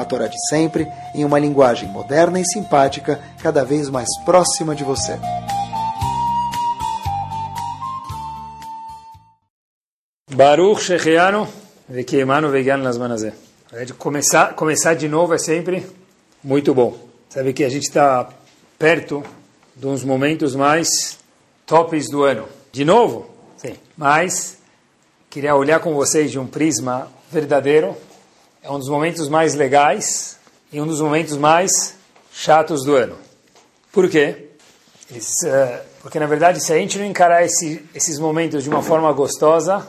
a Torá de sempre, em uma linguagem moderna e simpática, cada vez mais próxima de você. Baruch Shechianu, Vekiemanu Vegan Lasmanazé. Começar, começar de novo é sempre muito bom. Sabe que a gente está perto de uns momentos mais tops do ano. De novo? Sim. Mas queria olhar com vocês de um prisma verdadeiro, é um dos momentos mais legais e um dos momentos mais chatos do ano. Por quê? Uh, porque, na verdade, se a gente não encarar esse, esses momentos de uma forma gostosa,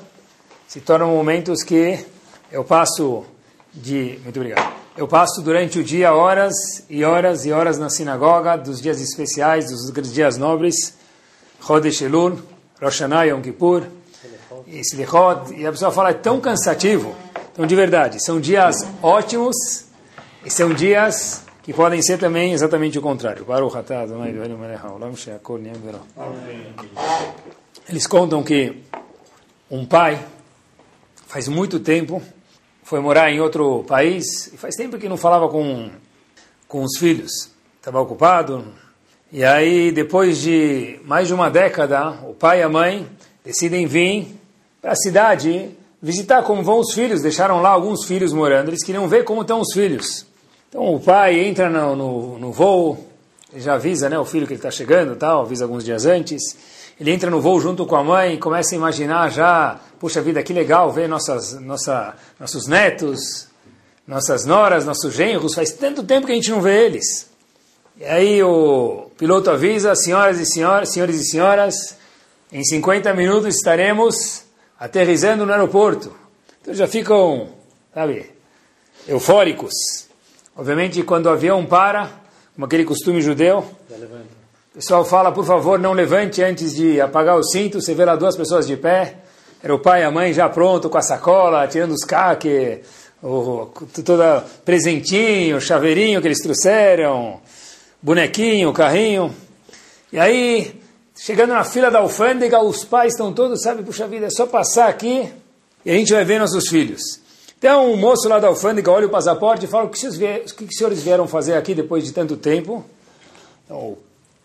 se tornam momentos que eu passo de... Muito obrigado. Eu passo durante o dia horas e horas e horas na sinagoga, dos dias especiais, dos dias nobres, Elul, Rosh Hashanah, Yom Kippur, Slichot, e a pessoa fala, é tão cansativo então, de verdade, são dias ótimos e são dias que podem ser também exatamente o contrário. Eles contam que um pai, faz muito tempo, foi morar em outro país e faz tempo que não falava com, com os filhos. Estava ocupado. E aí, depois de mais de uma década, o pai e a mãe decidem vir para a cidade visitar como vão os filhos, deixaram lá alguns filhos morando, eles queriam ver como estão os filhos. Então o pai entra no, no, no voo, já avisa né, o filho que ele está chegando, tal, avisa alguns dias antes. Ele entra no voo junto com a mãe e começa a imaginar já, puxa vida, que legal ver nossas, nossa, nossos netos, nossas noras, nossos genros, faz tanto tempo que a gente não vê eles. E aí o piloto avisa, senhoras e senhores, senhores e senhoras, em 50 minutos estaremos aterrizando no aeroporto. Então já ficam, sabe, eufóricos. Obviamente, quando o avião para, como aquele costume judeu, o pessoal fala, por favor, não levante antes de apagar o cinto. Você vê lá duas pessoas de pé. Era o pai e a mãe já pronto com a sacola, tirando os caques, todo presentinho, chaveirinho que eles trouxeram, bonequinho, carrinho. E aí Chegando na fila da alfândega, os pais estão todos, sabe, puxa vida, é só passar aqui e a gente vai ver nossos filhos. Então, o moço lá da alfândega olha o passaporte e fala, o que, vocês o que os senhores vieram fazer aqui depois de tanto tempo? Então,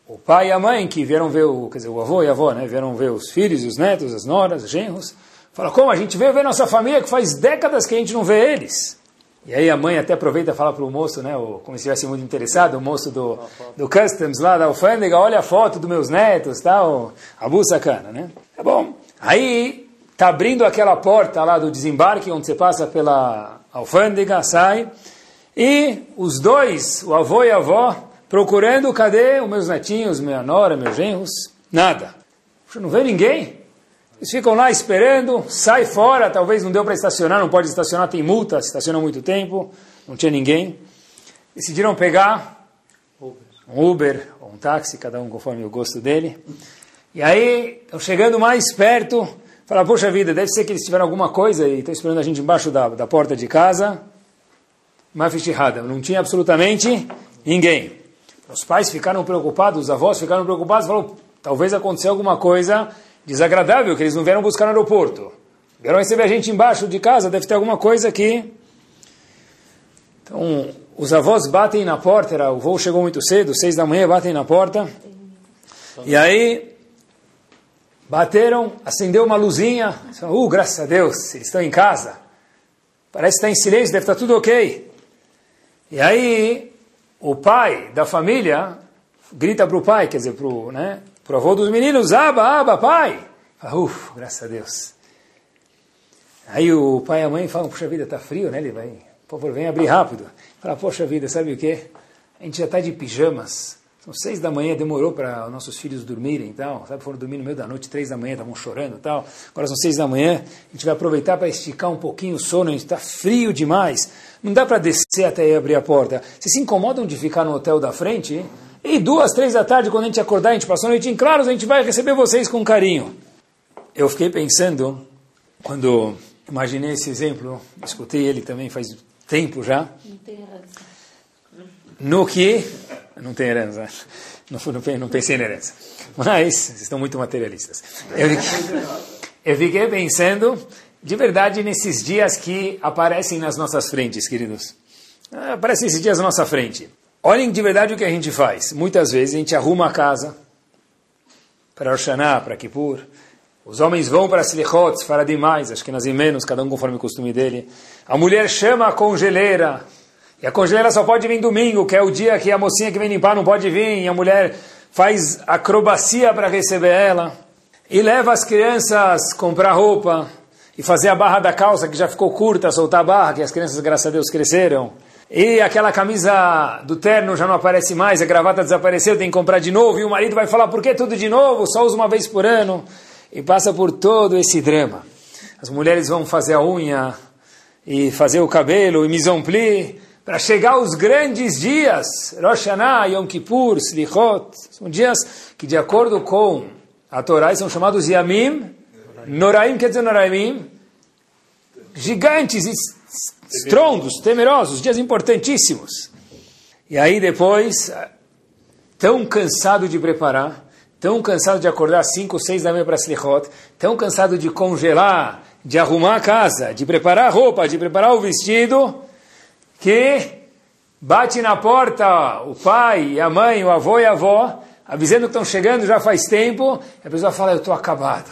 o pai e a mãe que vieram ver, o, quer dizer, o avô e a avó, né, vieram ver os filhos, os netos, as noras, os genros, fala, como, a gente veio ver nossa família que faz décadas que a gente não vê eles. E aí a mãe até aproveita e fala para o moço, né, como se estivesse muito interessado, o moço do, do Customs lá da alfândega, olha a foto dos meus netos, tal, abu sacana, né? Tá bom. Aí tá abrindo aquela porta lá do desembarque, onde você passa pela alfândega, sai, e os dois, o avô e a avó, procurando, cadê os meus netinhos, minha nora, meus genros? Nada. Não vê ninguém? Eles ficam lá esperando, sai fora, talvez não deu para estacionar, não pode estacionar, tem multa, estaciona muito tempo, não tinha ninguém. Decidiram pegar um Uber ou um táxi, cada um conforme o gosto dele. E aí, estão chegando mais perto, fala, poxa vida, deve ser que eles tiveram alguma coisa e estão esperando a gente embaixo da, da porta de casa. Errada, não tinha absolutamente ninguém. Os pais ficaram preocupados, os avós ficaram preocupados, falaram, talvez aconteceu alguma coisa desagradável que eles não vieram buscar no aeroporto. Vieram receber a gente embaixo de casa, deve ter alguma coisa aqui. Então, os avós batem na porta, era, o voo chegou muito cedo, seis da manhã, batem na porta. E aí, bateram, acendeu uma luzinha. Uh, graças a Deus, eles estão em casa. Parece que está em silêncio, deve estar tudo ok. E aí, o pai da família grita para o pai, quer dizer, para o né, Pro avô dos meninos, aba, aba, pai. Fala, Uf, graças a Deus. Aí o pai e a mãe falam, puxa vida, está frio, né? Ele vai, por favor, vem abrir rápido. Fala, poxa vida, sabe o quê? A gente já está de pijamas, São seis da manhã, demorou para nossos filhos dormirem e tal. Sabe, foram dormir no meio da noite, três da manhã, estavam chorando e tal. Agora são seis da manhã, a gente vai aproveitar para esticar um pouquinho o sono, a gente está frio demais. Não dá para descer até abrir a porta. Vocês se incomodam de ficar no hotel da frente? E duas, três da tarde, quando a gente acordar, a gente passou a noite em claros, a gente vai receber vocês com carinho. Eu fiquei pensando, quando imaginei esse exemplo, escutei ele também faz tempo já. Não tem herança. No que. Não tem herança. Não, não, não pensei na herança. Mas, vocês estão muito materialistas. Eu fiquei, eu fiquei pensando, de verdade, nesses dias que aparecem nas nossas frentes, queridos. Ah, aparecem esses dias na nossa frente. Olhem de verdade o que a gente faz. Muitas vezes a gente arruma a casa para Oxaná, para Kippur. Os homens vão para Silichot, para demais, acho que nas menos, cada um conforme o costume dele. A mulher chama a congeleira. E a congeleira só pode vir domingo, que é o dia que a mocinha que vem limpar não pode vir. E a mulher faz acrobacia para receber ela. E leva as crianças comprar roupa. E fazer a barra da calça, que já ficou curta, soltar a barra, que as crianças, graças a Deus, cresceram. E aquela camisa do terno já não aparece mais, a gravata desapareceu, tem que comprar de novo. E o marido vai falar, por que tudo de novo? Só usa uma vez por ano. E passa por todo esse drama. As mulheres vão fazer a unha e fazer o cabelo e mise en pli para chegar os grandes dias, Rosh Hashanah, Yom Kippur, Slichot. São dias que, de acordo com a Torá, são chamados Yamim, Noraim, quer dizer Noraim, gigantes estrondos, temerosos, dias importantíssimos. E aí depois, tão cansado de preparar, tão cansado de acordar 5, 6 da manhã para Slichot, tão cansado de congelar, de arrumar a casa, de preparar a roupa, de preparar o vestido, que bate na porta o pai, a mãe, o avô e a avó, avisando que estão chegando já faz tempo, a pessoa fala, eu estou acabado,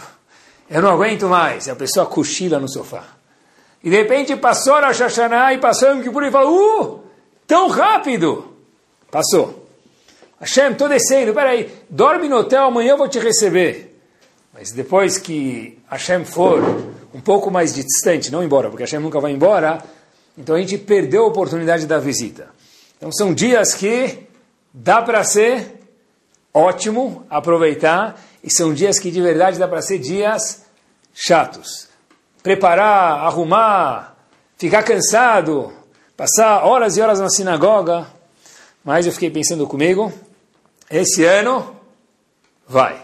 eu não aguento mais, e a pessoa cochila no sofá. E de repente passou a Hashanah e passou o Kippur e falou, uh, tão rápido. Passou. Hashem, estou descendo, peraí, dorme no hotel, amanhã eu vou te receber. Mas depois que Hashem for um pouco mais distante, não embora, porque Hashem nunca vai embora, então a gente perdeu a oportunidade da visita. Então são dias que dá para ser ótimo aproveitar, e são dias que de verdade dá para ser dias chatos preparar, arrumar, ficar cansado, passar horas e horas na sinagoga. Mas eu fiquei pensando comigo, esse ano vai.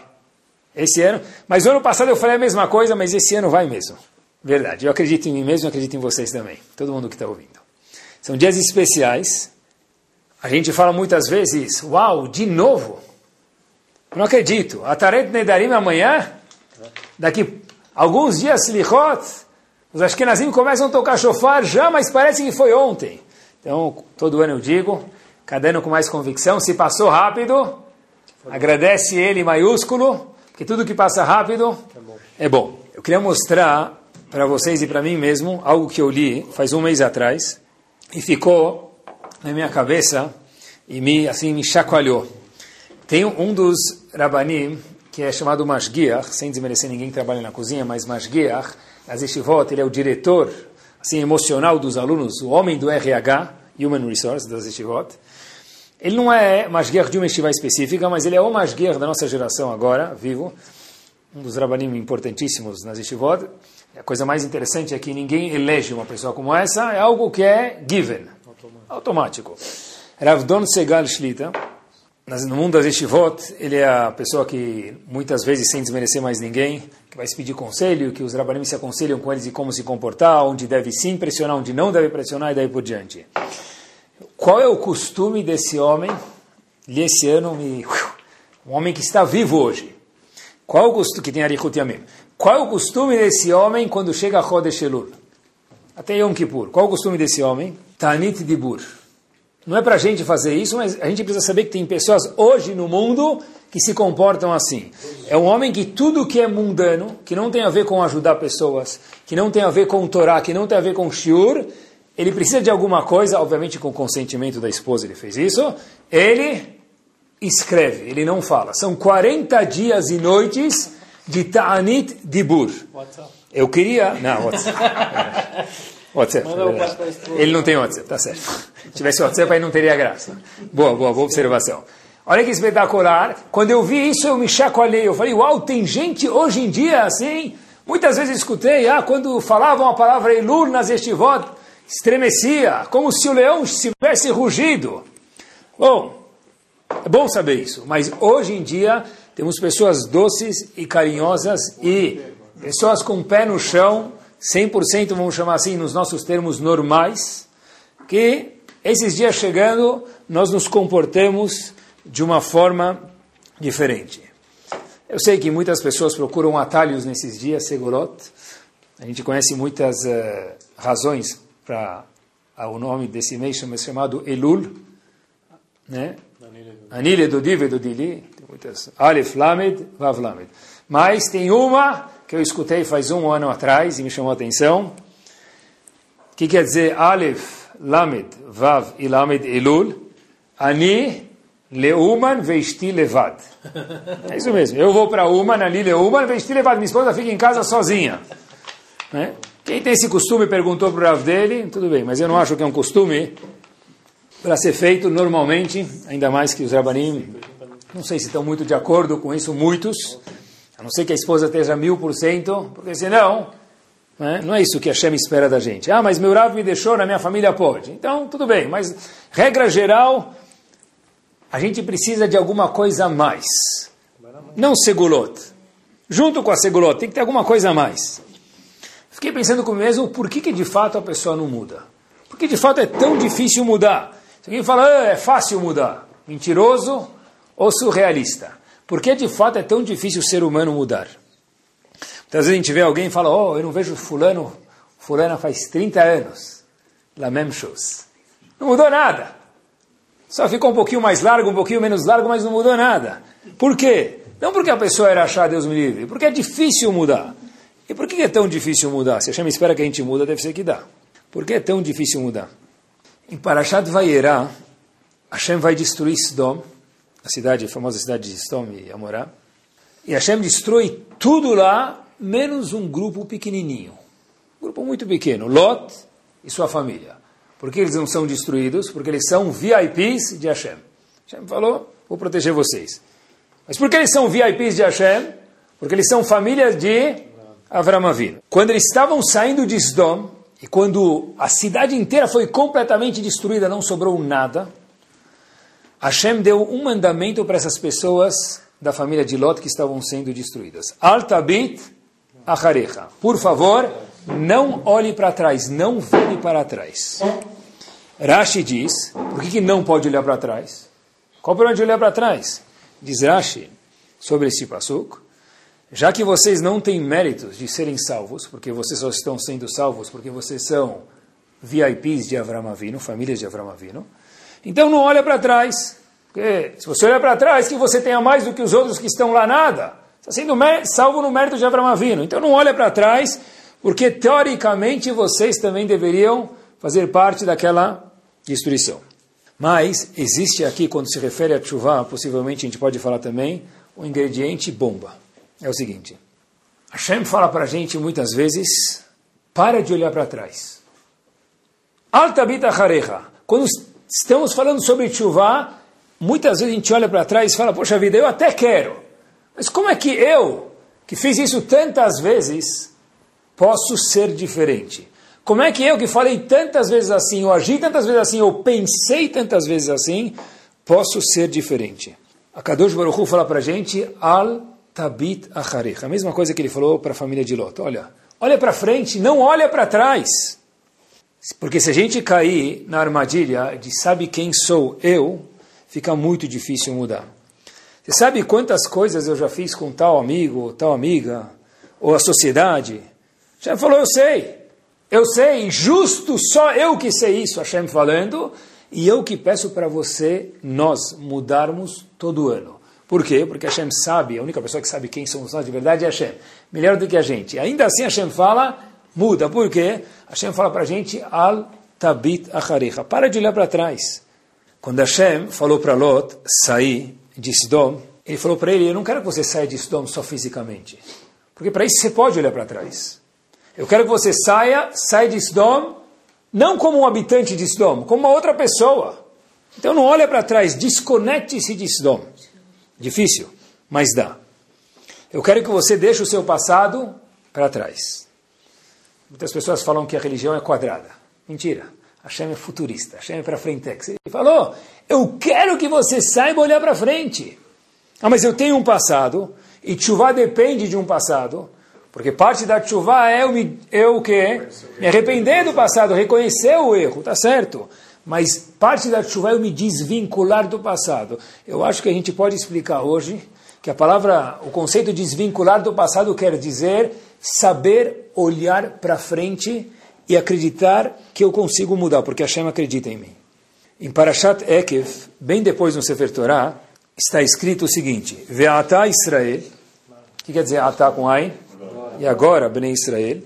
Esse ano, mas no ano passado eu falei a mesma coisa, mas esse ano vai mesmo. Verdade, eu acredito em mim mesmo, eu acredito em vocês também, todo mundo que está ouvindo. São dias especiais. A gente fala muitas vezes, uau, de novo. Eu não acredito. A Taret Nedarim amanhã, daqui Alguns dias Slichot, os Ashkenazim começam a tocar shofar já, mas parece que foi ontem. Então, todo ano eu digo, cada ano com mais convicção, se passou rápido, agradece ele maiúsculo, que tudo que passa rápido é bom. Eu queria mostrar para vocês e para mim mesmo algo que eu li faz um mês atrás e ficou na minha cabeça e me assim me chacoalhou. Tem um dos rabanim que é chamado Mashgiach, sem desmerecer ninguém que trabalha na cozinha, mas Mashgiach, as Yeshivot, ele é o diretor assim, emocional dos alunos, o homem do RH, Human Resource, das Yeshivot. Ele não é Mashgiach de uma Yeshiva específica, mas ele é o Mashgiach da nossa geração agora, vivo, um dos rabanim importantíssimos nas Yeshivot. A coisa mais interessante é que ninguém elege uma pessoa como essa, é algo que é given, automático. automático. Ravdon Segal Shlita, no mundo das yeshivot, ele é a pessoa que, muitas vezes, sem desmerecer mais ninguém, que vai se pedir conselho, que os rabanim se aconselham com eles de como se comportar, onde deve sim pressionar, onde não deve pressionar e daí por diante. Qual é o costume desse homem? Li esse ano, me... um homem que está vivo hoje. Qual é o costume, que tem Arichut Yamim. Qual é o costume desse homem quando chega a Chodesh Elul? Até Yom Kippur. Qual é o costume desse homem? Tanit Dibur não é para a gente fazer isso, mas a gente precisa saber que tem pessoas hoje no mundo que se comportam assim. É um homem que tudo que é mundano, que não tem a ver com ajudar pessoas, que não tem a ver com Torá, que não tem a ver com Shiur, ele precisa de alguma coisa, obviamente com o consentimento da esposa ele fez isso, ele escreve, ele não fala. São 40 dias e noites de Ta'anit Dibur. Eu queria... Não, WhatsApp. Ele não tem WhatsApp, tá certo. Se tivesse WhatsApp aí não teria graça. Boa, boa, boa observação. Olha que espetacular. Quando eu vi isso, eu me chacoalhei. Eu falei, uau, tem gente hoje em dia assim. Muitas vezes escutei, ah, quando falavam a palavra Elul nas estivot, estremecia, como se o leão tivesse rugido. Bom, é bom saber isso, mas hoje em dia temos pessoas doces e carinhosas e pessoas com o pé no chão, 100%, vamos chamar assim, nos nossos termos normais, que esses dias chegando, nós nos comportamos de uma forma diferente. Eu sei que muitas pessoas procuram atalhos nesses dias, segurot. A gente conhece muitas uh, razões para o nome desse mês chamado Elul, né? Anile do Dive do Dili, tem muitas. Alef Lamed, Vav Lamed. Mas tem uma que eu escutei faz um ano atrás e me chamou a atenção. que quer dizer Alef, Lamed, Vav e Lamed Elul? Ani Leuman Veisti Levad. É isso mesmo. Eu vou para Uman, ali Leuman Veisti Levad. Minha esposa fica em casa sozinha. Né? Quem tem esse costume perguntou para o Rav dele, tudo bem, mas eu não acho que é um costume para ser feito normalmente, ainda mais que os Rabanim, não sei se estão muito de acordo com isso, muitos, não ser que a esposa esteja mil por cento, porque senão, né, não é isso que a Hashem espera da gente. Ah, mas meu Rav me deixou, na minha família pode. Então, tudo bem, mas regra geral, a gente precisa de alguma coisa a mais. Não segulot. Junto com a segulot, tem que ter alguma coisa a mais. Fiquei pensando comigo mesmo, por que, que de fato a pessoa não muda? Por que de fato é tão difícil mudar? Se alguém fala, ah, é fácil mudar, mentiroso ou surrealista? Por que de fato é tão difícil o ser humano mudar? Muitas vezes a gente vê alguém e fala, oh, eu não vejo fulano, fulana faz 30 anos. La même chose. Não mudou nada. Só ficou um pouquinho mais largo, um pouquinho menos largo, mas não mudou nada. Por quê? Não porque a pessoa era achar Deus me livre, porque é difícil mudar. E por que é tão difícil mudar? Se a Hashem espera que a gente muda, deve ser que dá. Por que é tão difícil mudar? Em Parashat Vayera, Hashem vai destruir Sdom, a cidade, a famosa cidade de Sdom e Amorá, e Hashem destrói tudo lá, menos um grupo pequenininho. Um grupo muito pequeno, Lot e sua família. Por que eles não são destruídos? Porque eles são VIPs de Hashem. Hashem falou, vou proteger vocês. Mas por que eles são VIPs de Hashem? Porque eles são famílias de Avram Avinu. Quando eles estavam saindo de Sdom, e quando a cidade inteira foi completamente destruída, não sobrou nada, Hashem deu um mandamento para essas pessoas da família de Lot que estavam sendo destruídas. Altabit acharecha. Por favor, não olhe para trás, não vire para trás. Rashi diz, por que, que não pode olhar para trás? Qual o problema de olhar para trás? Diz Rashi sobre esse passuco, já que vocês não têm méritos de serem salvos, porque vocês só estão sendo salvos porque vocês são VIPs de Avram Avinu, famílias de Avram Avinu, então não olha para trás. Porque se você olha para trás, que você tenha mais do que os outros que estão lá, nada. Está sendo salvo no mérito de Avram Avinu. Então não olha para trás, porque teoricamente vocês também deveriam fazer parte daquela destruição. Mas existe aqui, quando se refere a chuva, possivelmente a gente pode falar também, o ingrediente bomba é o seguinte: Hashem fala para a gente muitas vezes, para de olhar para trás. Altabita harecha. Quando estamos falando sobre chuva, muitas vezes a gente olha para trás e fala, poxa vida, eu até quero. Mas como é que eu, que fiz isso tantas vezes, posso ser diferente? Como é que eu, que falei tantas vezes assim, ou agi tantas vezes assim, ou pensei tantas vezes assim, posso ser diferente? A Kadosh Baruch Hu fala para a gente, al tabit acharech. A mesma coisa que ele falou para a família de Lot. Olha, olha para frente, não olha para trás. Porque se a gente cair na armadilha de sabe quem sou eu, fica muito difícil mudar. Você sabe quantas coisas eu já fiz com tal amigo, tal amiga, ou a sociedade? Hashem falou, eu sei. Eu sei, justo só eu que sei isso, Hashem falando, e eu que peço para você, nós, mudarmos todo ano. Por quê? Porque Hashem sabe, a única pessoa que sabe quem somos nós de verdade é Hashem. Melhor do que a gente. Ainda assim Hashem fala, muda. Por quê? Hashem fala para a gente, al tabit acharecha. Para de olhar para trás. Quando Hashem falou para Lot sair de Sodom, ele falou para ele, eu não quero que você saia de Sodom só fisicamente. Porque para isso você pode olhar para trás. Eu quero que você saia, saia de Sodom, não como um habitante de Sodom, como uma outra pessoa. Então não olha para trás, desconecte-se de Sdom. Difícil, mas dá. Eu quero que você deixe o seu passado para trás. Muitas pessoas falam que a religião é quadrada. Mentira. Hashem é futurista. Hashem é para frente. Ele falou, eu quero que você saiba olhar para frente. Ah, mas eu tenho um passado, e chuva depende de um passado, porque parte da chuva é eu, me, eu o quê? Me arrepender do passado, reconhecer o erro, tá certo? Mas parte da chuva é eu me desvincular do passado. Eu acho que a gente pode explicar hoje que a palavra, o conceito de desvincular do passado quer dizer saber olhar para frente e acreditar que eu consigo mudar, porque Hashem acredita em mim. Em Parashat Ekev, bem depois no Sefer Torah, está escrito o seguinte: Ve'ata Israel, que quer dizer Ata com Ain? E agora, Bnei Israel,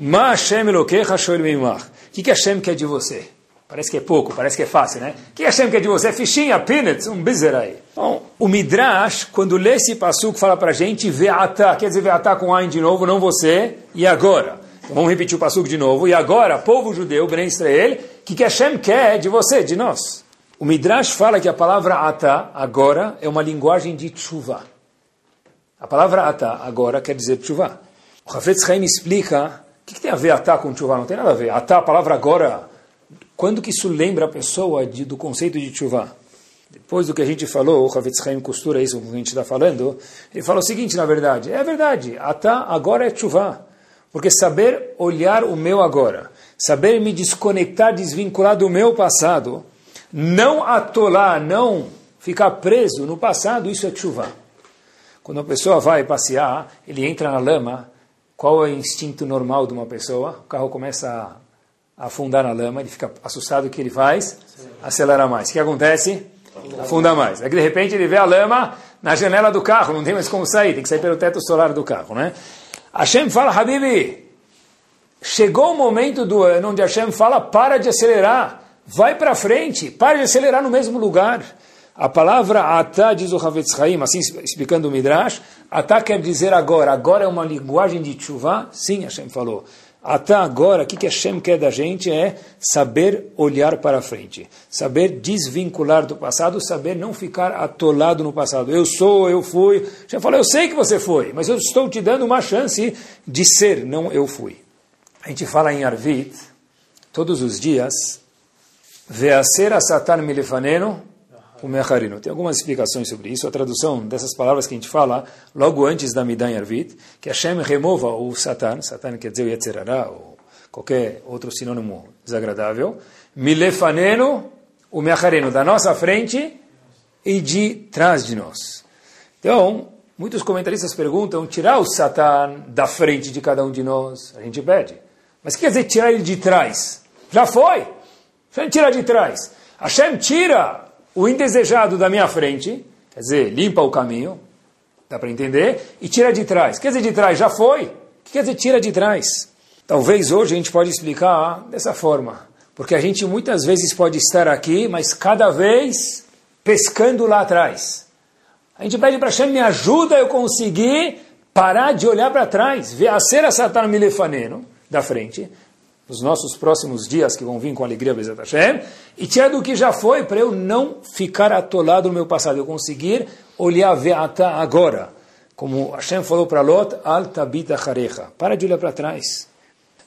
Ma Hashem Elokecha Shoel Meimach. O que, que Hashem quer de você? Parece que é pouco, parece que é fácil, né? Que Hashem quer de você? Fichinha, peanuts, um bizer aí. Bom, o Midrash, quando lê esse passuco, fala pra gente Ve'ata, quer dizer Ve'ata com Ain de novo, não você, e agora. Então, vamos repetir o passuco de novo. E agora, povo judeu, Bnei Israel, que, que Hashem quer de você, de nós? O Midrash fala que a palavra ata, agora, é uma linguagem de tshuva. A palavra ata, agora, quer dizer tshuva. O Hafetz Chaim explica o que, que, tem a ver ata com tshuva. Não tem nada a ver. Ata, a palavra agora, quando que isso lembra a pessoa de, do conceito de tshuva? Depois do que a gente falou, o Hafetz Chaim costura isso que a gente está falando, ele fala o seguinte, na verdade, é verdade, ata agora é tshuva. Porque saber olhar o meu agora, saber me desconectar, desvincular do meu passado, não atolar, não ficar preso no passado, isso é chuva. Quando a pessoa vai passear, ele entra na lama, qual é o instinto normal de uma pessoa? O carro começa a afundar na lama, ele fica assustado, que ele faz? Acelera mais. O que acontece? Afunda mais. Aí de repente ele vê a lama na janela do carro, não tem mais como sair, tem que sair pelo teto solar do carro, né? Hashem fala, Habibi, chegou o momento do ano onde Hashem fala, para de acelerar, vai para frente, para de acelerar no mesmo lugar. A palavra atá, diz o Havetz Haim, assim explicando o Midrash, atá quer dizer agora, agora é uma linguagem de chuva, sim, Hashem falou. Até agora, o que, Hashem quer da gente é saber olhar para frente, saber desvincular do passado, saber não ficar atolado no passado. Eu sou, eu fui. Hashem falou, eu sei que você foi, mas eu estou te dando uma chance de ser, não eu fui. A gente fala em Arvit, todos os dias, Veaser Satan milifaneno o Mecharino. Tem algumas explicações sobre isso. A tradução dessas palavras que a gente fala logo antes da Midan Arvit, que Hashem remova o Satan, Satan quer dizer o Yetzerará, ou qualquer outro sinônimo desagradável, Milefaneno, o Mecharino, da nossa frente e de trás de nós. Então, muitos comentaristas perguntam, tirar o Satan da frente de cada um de nós, a gente pede. Mas o que quer dizer tirar ele de trás? Já foi! Hashem tira de trás. Hashem tira o indesejado da minha frente, quer dizer, limpa o caminho, dá para entender, e tira de trás. Quer dizer, de trás já foi? O que quer dizer tira de trás? Talvez hoje a gente pode explicar dessa forma, porque a gente muitas vezes pode estar aqui, mas cada vez pescando lá atrás. A gente pede para Hashem, me ajuda eu conseguir parar de olhar para trás, ver a cera Satan Milefaneno, da frente, nos nossos próximos dias que vão vir com alegria, Bezat Hashem, e tirar do que já foi, para eu não ficar atolado no meu passado, eu conseguir olhar Ve'ata agora. Como Hashem falou para Lot, Al Tabita Harecha. Para de olhar para trás.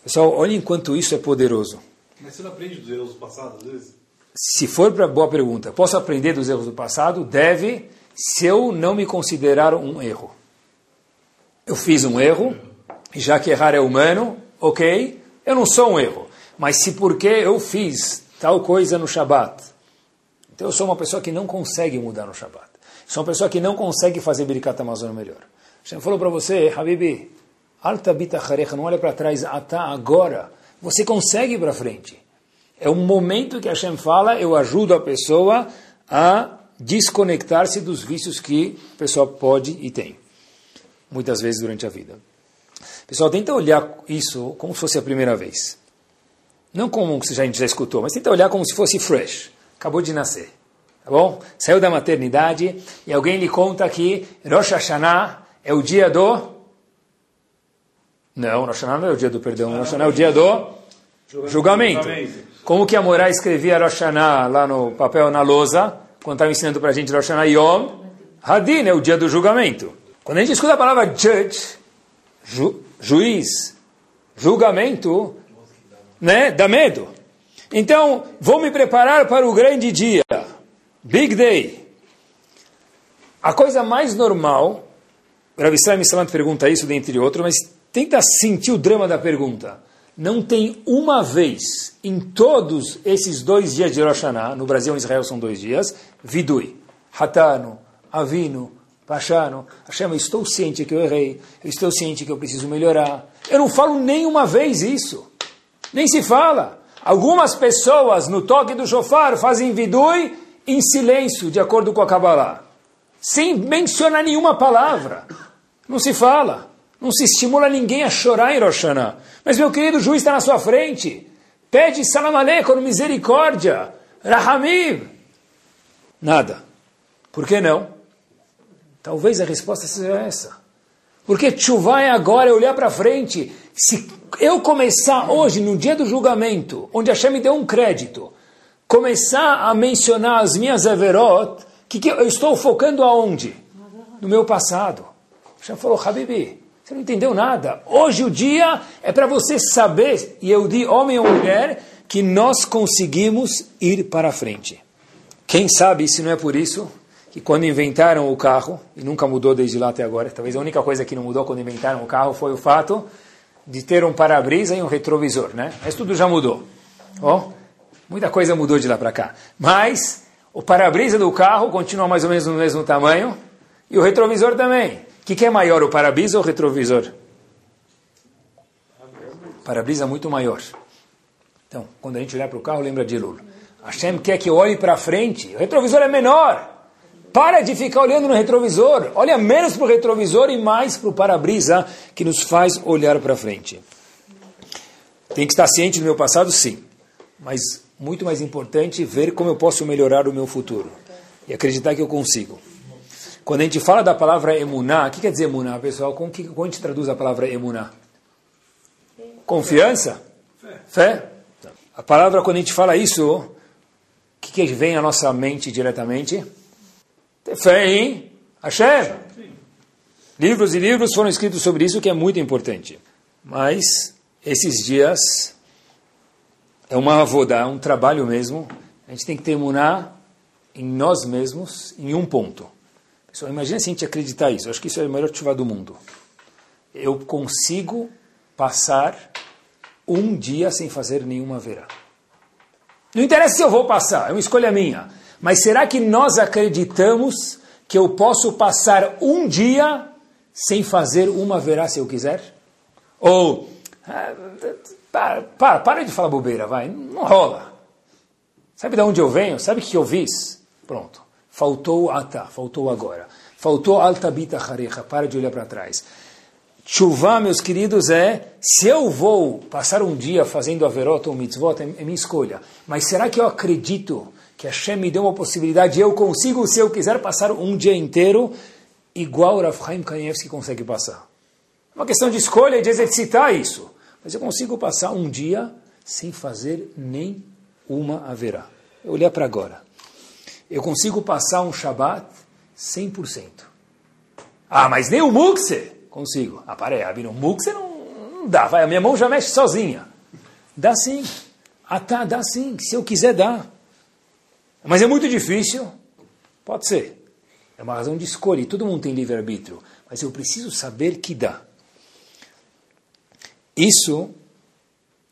Pessoal, olha enquanto isso é poderoso. Mas você não aprende dos erros do passado, às vezes? Se for para boa pergunta, posso aprender dos erros do passado? Deve, se eu não me considerar um erro. Eu fiz um erro, já que errar é humano, ok? Eu não sou um erro, mas se porque eu fiz tal coisa no Shabat, então eu sou uma pessoa que não consegue mudar no Shabat. Sou uma pessoa que não consegue fazer Birkat Amazon melhor. Hashem falou para você, Habibi, alta bita não olha para trás, ata agora. Você consegue ir para frente. É um momento que Hashem fala, eu ajudo a pessoa a desconectar-se dos vícios que a pessoa pode e tem, muitas vezes durante a vida. Pessoal, tenta olhar isso como se fosse a primeira vez. Não como a gente já escutou, mas tenta olhar como se fosse fresh. Acabou de nascer. Tá bom? Saiu da maternidade e alguém lhe conta que Rosh Hashanah é o dia do... Não, Rosh Hashanah não é o dia do perdão. Rosh Hashanah é o dia do Julgamento. Como que a Morá escrevia Rosh Hashanah lá no papel, na lousa, quando estava ensinando para a gente Rosh Hashanah Yom, Hadin é o dia do julgamento. Quando a gente escuta a palavra judge, ju, juiz, julgamento, né, dá medo. Então, vou me preparar para o grande dia, big day. A coisa mais normal, Rav Israel Salant pergunta isso dentre outros, mas tenta sentir o drama da pergunta. Não tem uma vez em todos esses dois dias de Rosh Hashanah, no Brasil e Israel são dois dias, vidui, hatano, avino, pachano, Hashem, eu estou ciente que eu errei, eu estou ciente que eu preciso melhorar. Eu não falo nem uma vez isso, nem se fala. Algumas pessoas no toque do shofar fazem vidui em silêncio, de acordo com a Kabbalah sem mencionar nenhuma palavra. Não se fala. Não se estimula ninguém a chorar em Rosh. Mas, meu querido, juiz está na sua frente. Pede salam aleikum, misericórdia. Rahamim. Nada. Por que não? Talvez a resposta seja essa. Porque chuva é agora, é olhar para frente. Se eu começar hoje, no dia do julgamento, onde Hashem me deu um crédito, começar a mencionar as minhas averot, que, que eu estou focando aonde? No meu passado. Já falou, Habibi, você não entendeu nada. Hoje o dia é para você saber, e eu digo, homem ou mulher, que nós conseguimos ir para frente. Quem sabe se não é por isso que quando inventaram o carro, e nunca mudou desde lá até agora, talvez a única coisa que não mudou quando inventaram o carro foi o fato de ter um para-brisa e um retrovisor, né? Mas tudo já mudou. Oh, muita coisa mudou de lá para cá. Mas o para-brisa do carro continua mais ou menos no mesmo tamanho e o retrovisor também. O que, que é maior, o para-brisa ou o retrovisor? Para-brisa muito maior. Então, quando a gente olhar para o carro, lembra de Lula. Hashem quer que olhe para frente. O retrovisor é menor. Para de ficar olhando no retrovisor. Olha menos para o retrovisor e mais para o para-brisa que nos faz olhar para frente. Tem que estar ciente do meu passado, sim. Mas muito mais importante ver como eu posso melhorar o meu futuro e acreditar que eu consigo. Quando a gente fala da palavra emuná, o que quer dizer emuná, pessoal? Como, que, como a gente traduz a palavra emuná? Confiança? Fé? A palavra, quando a gente fala isso, o que, que vem à nossa mente diretamente? Ter fé em Hashem. Livros e livros foram escritos sobre isso, que é muito importante. Mas, esses dias, é uma avodá, é um trabalho mesmo. A gente tem que terminar em nós mesmos, em um ponto. Pessoal, imagina se a gente acreditar isso. Eu acho que isso é o melhor ativar do mundo. Eu consigo passar um dia sem fazer nenhuma verá. Não interessa se eu vou passar, é uma escolha minha. Mas será que nós acreditamos que eu posso passar um dia sem fazer uma verá se eu quiser? Ou ah, para, para, para de falar bobeira, vai. Não rola. Sabe de onde eu venho? Sabe o que eu fiz? Pronto. Faltou ata, faltou agora. Faltou altabita harecha, para de olhar para trás. Chuvá, meus queridos, é se eu vou passar um dia fazendo averota ou mitzvot, é, é minha escolha. Mas será que eu acredito que Hashem me deu uma possibilidade eu consigo, se eu quiser, passar um dia inteiro igual Rav Chaim Kanievski consegue passar? É uma questão de escolha e de exercitar isso. Mas eu consigo passar um dia sem fazer nem uma haverá. Eu olhar para agora. Eu consigo passar um Shabat 100%. Ah, mas nem o Mukse? Consigo. Ah, para aí, o Mukse não, não dá. Vai, a minha mão já mexe sozinha. Dá sim. Ah, tá, dá sim. Se eu quiser, dá. Mas é muito difícil? Pode ser. É uma razão de escolha. Todo mundo tem livre-arbítrio. Mas eu preciso saber que dá. Isso,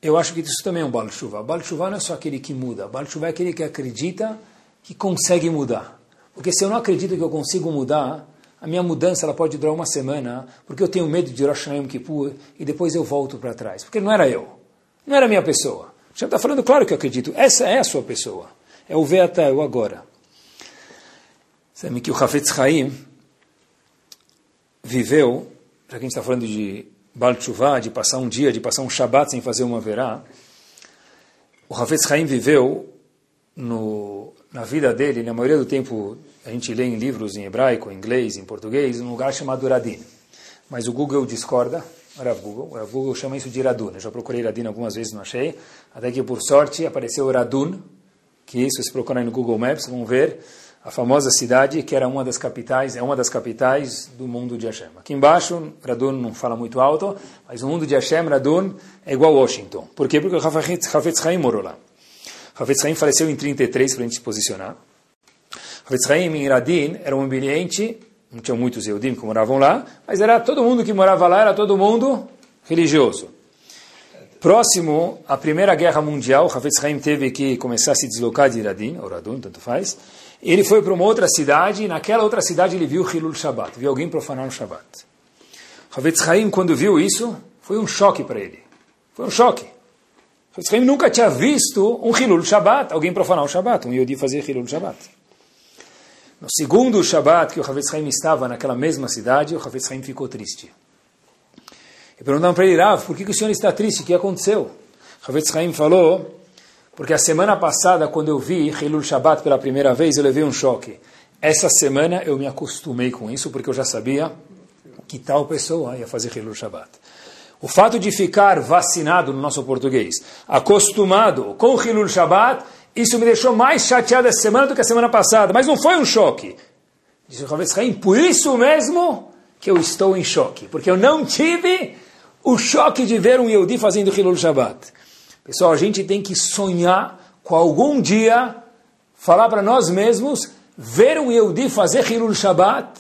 eu acho que isso também é um Baal Tshuva não é só aquele que muda. Baal é aquele que acredita que consegue mudar. Porque se eu não acredito que eu consigo mudar, a minha mudança ela pode durar uma semana, porque eu tenho medo de Rosh Hashanah Kippur e depois eu volto para trás. Porque não era eu. Não era a minha pessoa. Já está falando claro que eu acredito. Essa é a sua pessoa. É o Veata, é o agora. Sabe que o Hafetz Haim viveu, já que a gente está falando de Baal Tshuva, de passar um dia, de passar um Shabat sem fazer uma verá, o Hafetz Haim viveu no, na vida dele, na maioria do tempo a gente lê em livros em hebraico, em inglês, em português, num lugar chamado Radin. Mas o Google discorda, o Rav Google. O Google chama isso de Radun. Eu já procurei Radin algumas vezes, não achei. Até que, por sorte, apareceu Radun, que isso, se procurarem no Google Maps, vão ver a famosa cidade que era uma das capitais, é uma das capitais do mundo de Hashem. Aqui embaixo, Radun não fala muito alto, mas o mundo de Hashem, Radun, é igual a Washington. Por quê? Porque o Hafetz Haim morou lá. Hafetz Haim faleceu em 33 para a gente se posicionar. Hafetz Haim em Radin era um ambiente, não tinha muitos Eudim que moravam lá, mas era todo mundo que morava lá, era todo mundo religioso. Próximo à Primeira Guerra Mundial, Hafetz Haim teve que começar a se deslocar de Radin, ou Radun, tanto faz, ele foi para uma outra cidade, e naquela outra cidade ele viu Hilul Shabbat, viu alguém profanar o Shabbat. Havetz Haim, quando viu isso, foi um choque para ele. Foi um choque. Havetz Haim nunca tinha visto um Hilul Shabbat, alguém profanar o Shabbat, um Yodi fazer Hilul Shabbat. No segundo Shabbat que o Havetz Haim estava naquela mesma cidade, o Havetz Haim ficou triste. E perguntaram para ele, Rav, por que, que o senhor está triste? O que aconteceu? Havetz Haim falou porque a semana passada, quando eu vi Hilul Shabbat pela primeira vez, eu levei um choque. Essa semana eu me acostumei com isso, porque eu já sabia que tal pessoa ia fazer Hilul Shabbat. O fato de ficar vacinado, no nosso português, acostumado com Hilul Shabbat, isso me deixou mais chateado essa semana do que a semana passada. Mas não foi um choque. Disse Ravetz Haim, por isso mesmo que eu estou em choque. Porque eu não tive o choque de ver um Yehudi fazendo Hilul Shabbat. Pessoal, a gente tem que sonhar com algum dia falar para nós mesmos, ver um Yehudi fazer Hilul Shabbat,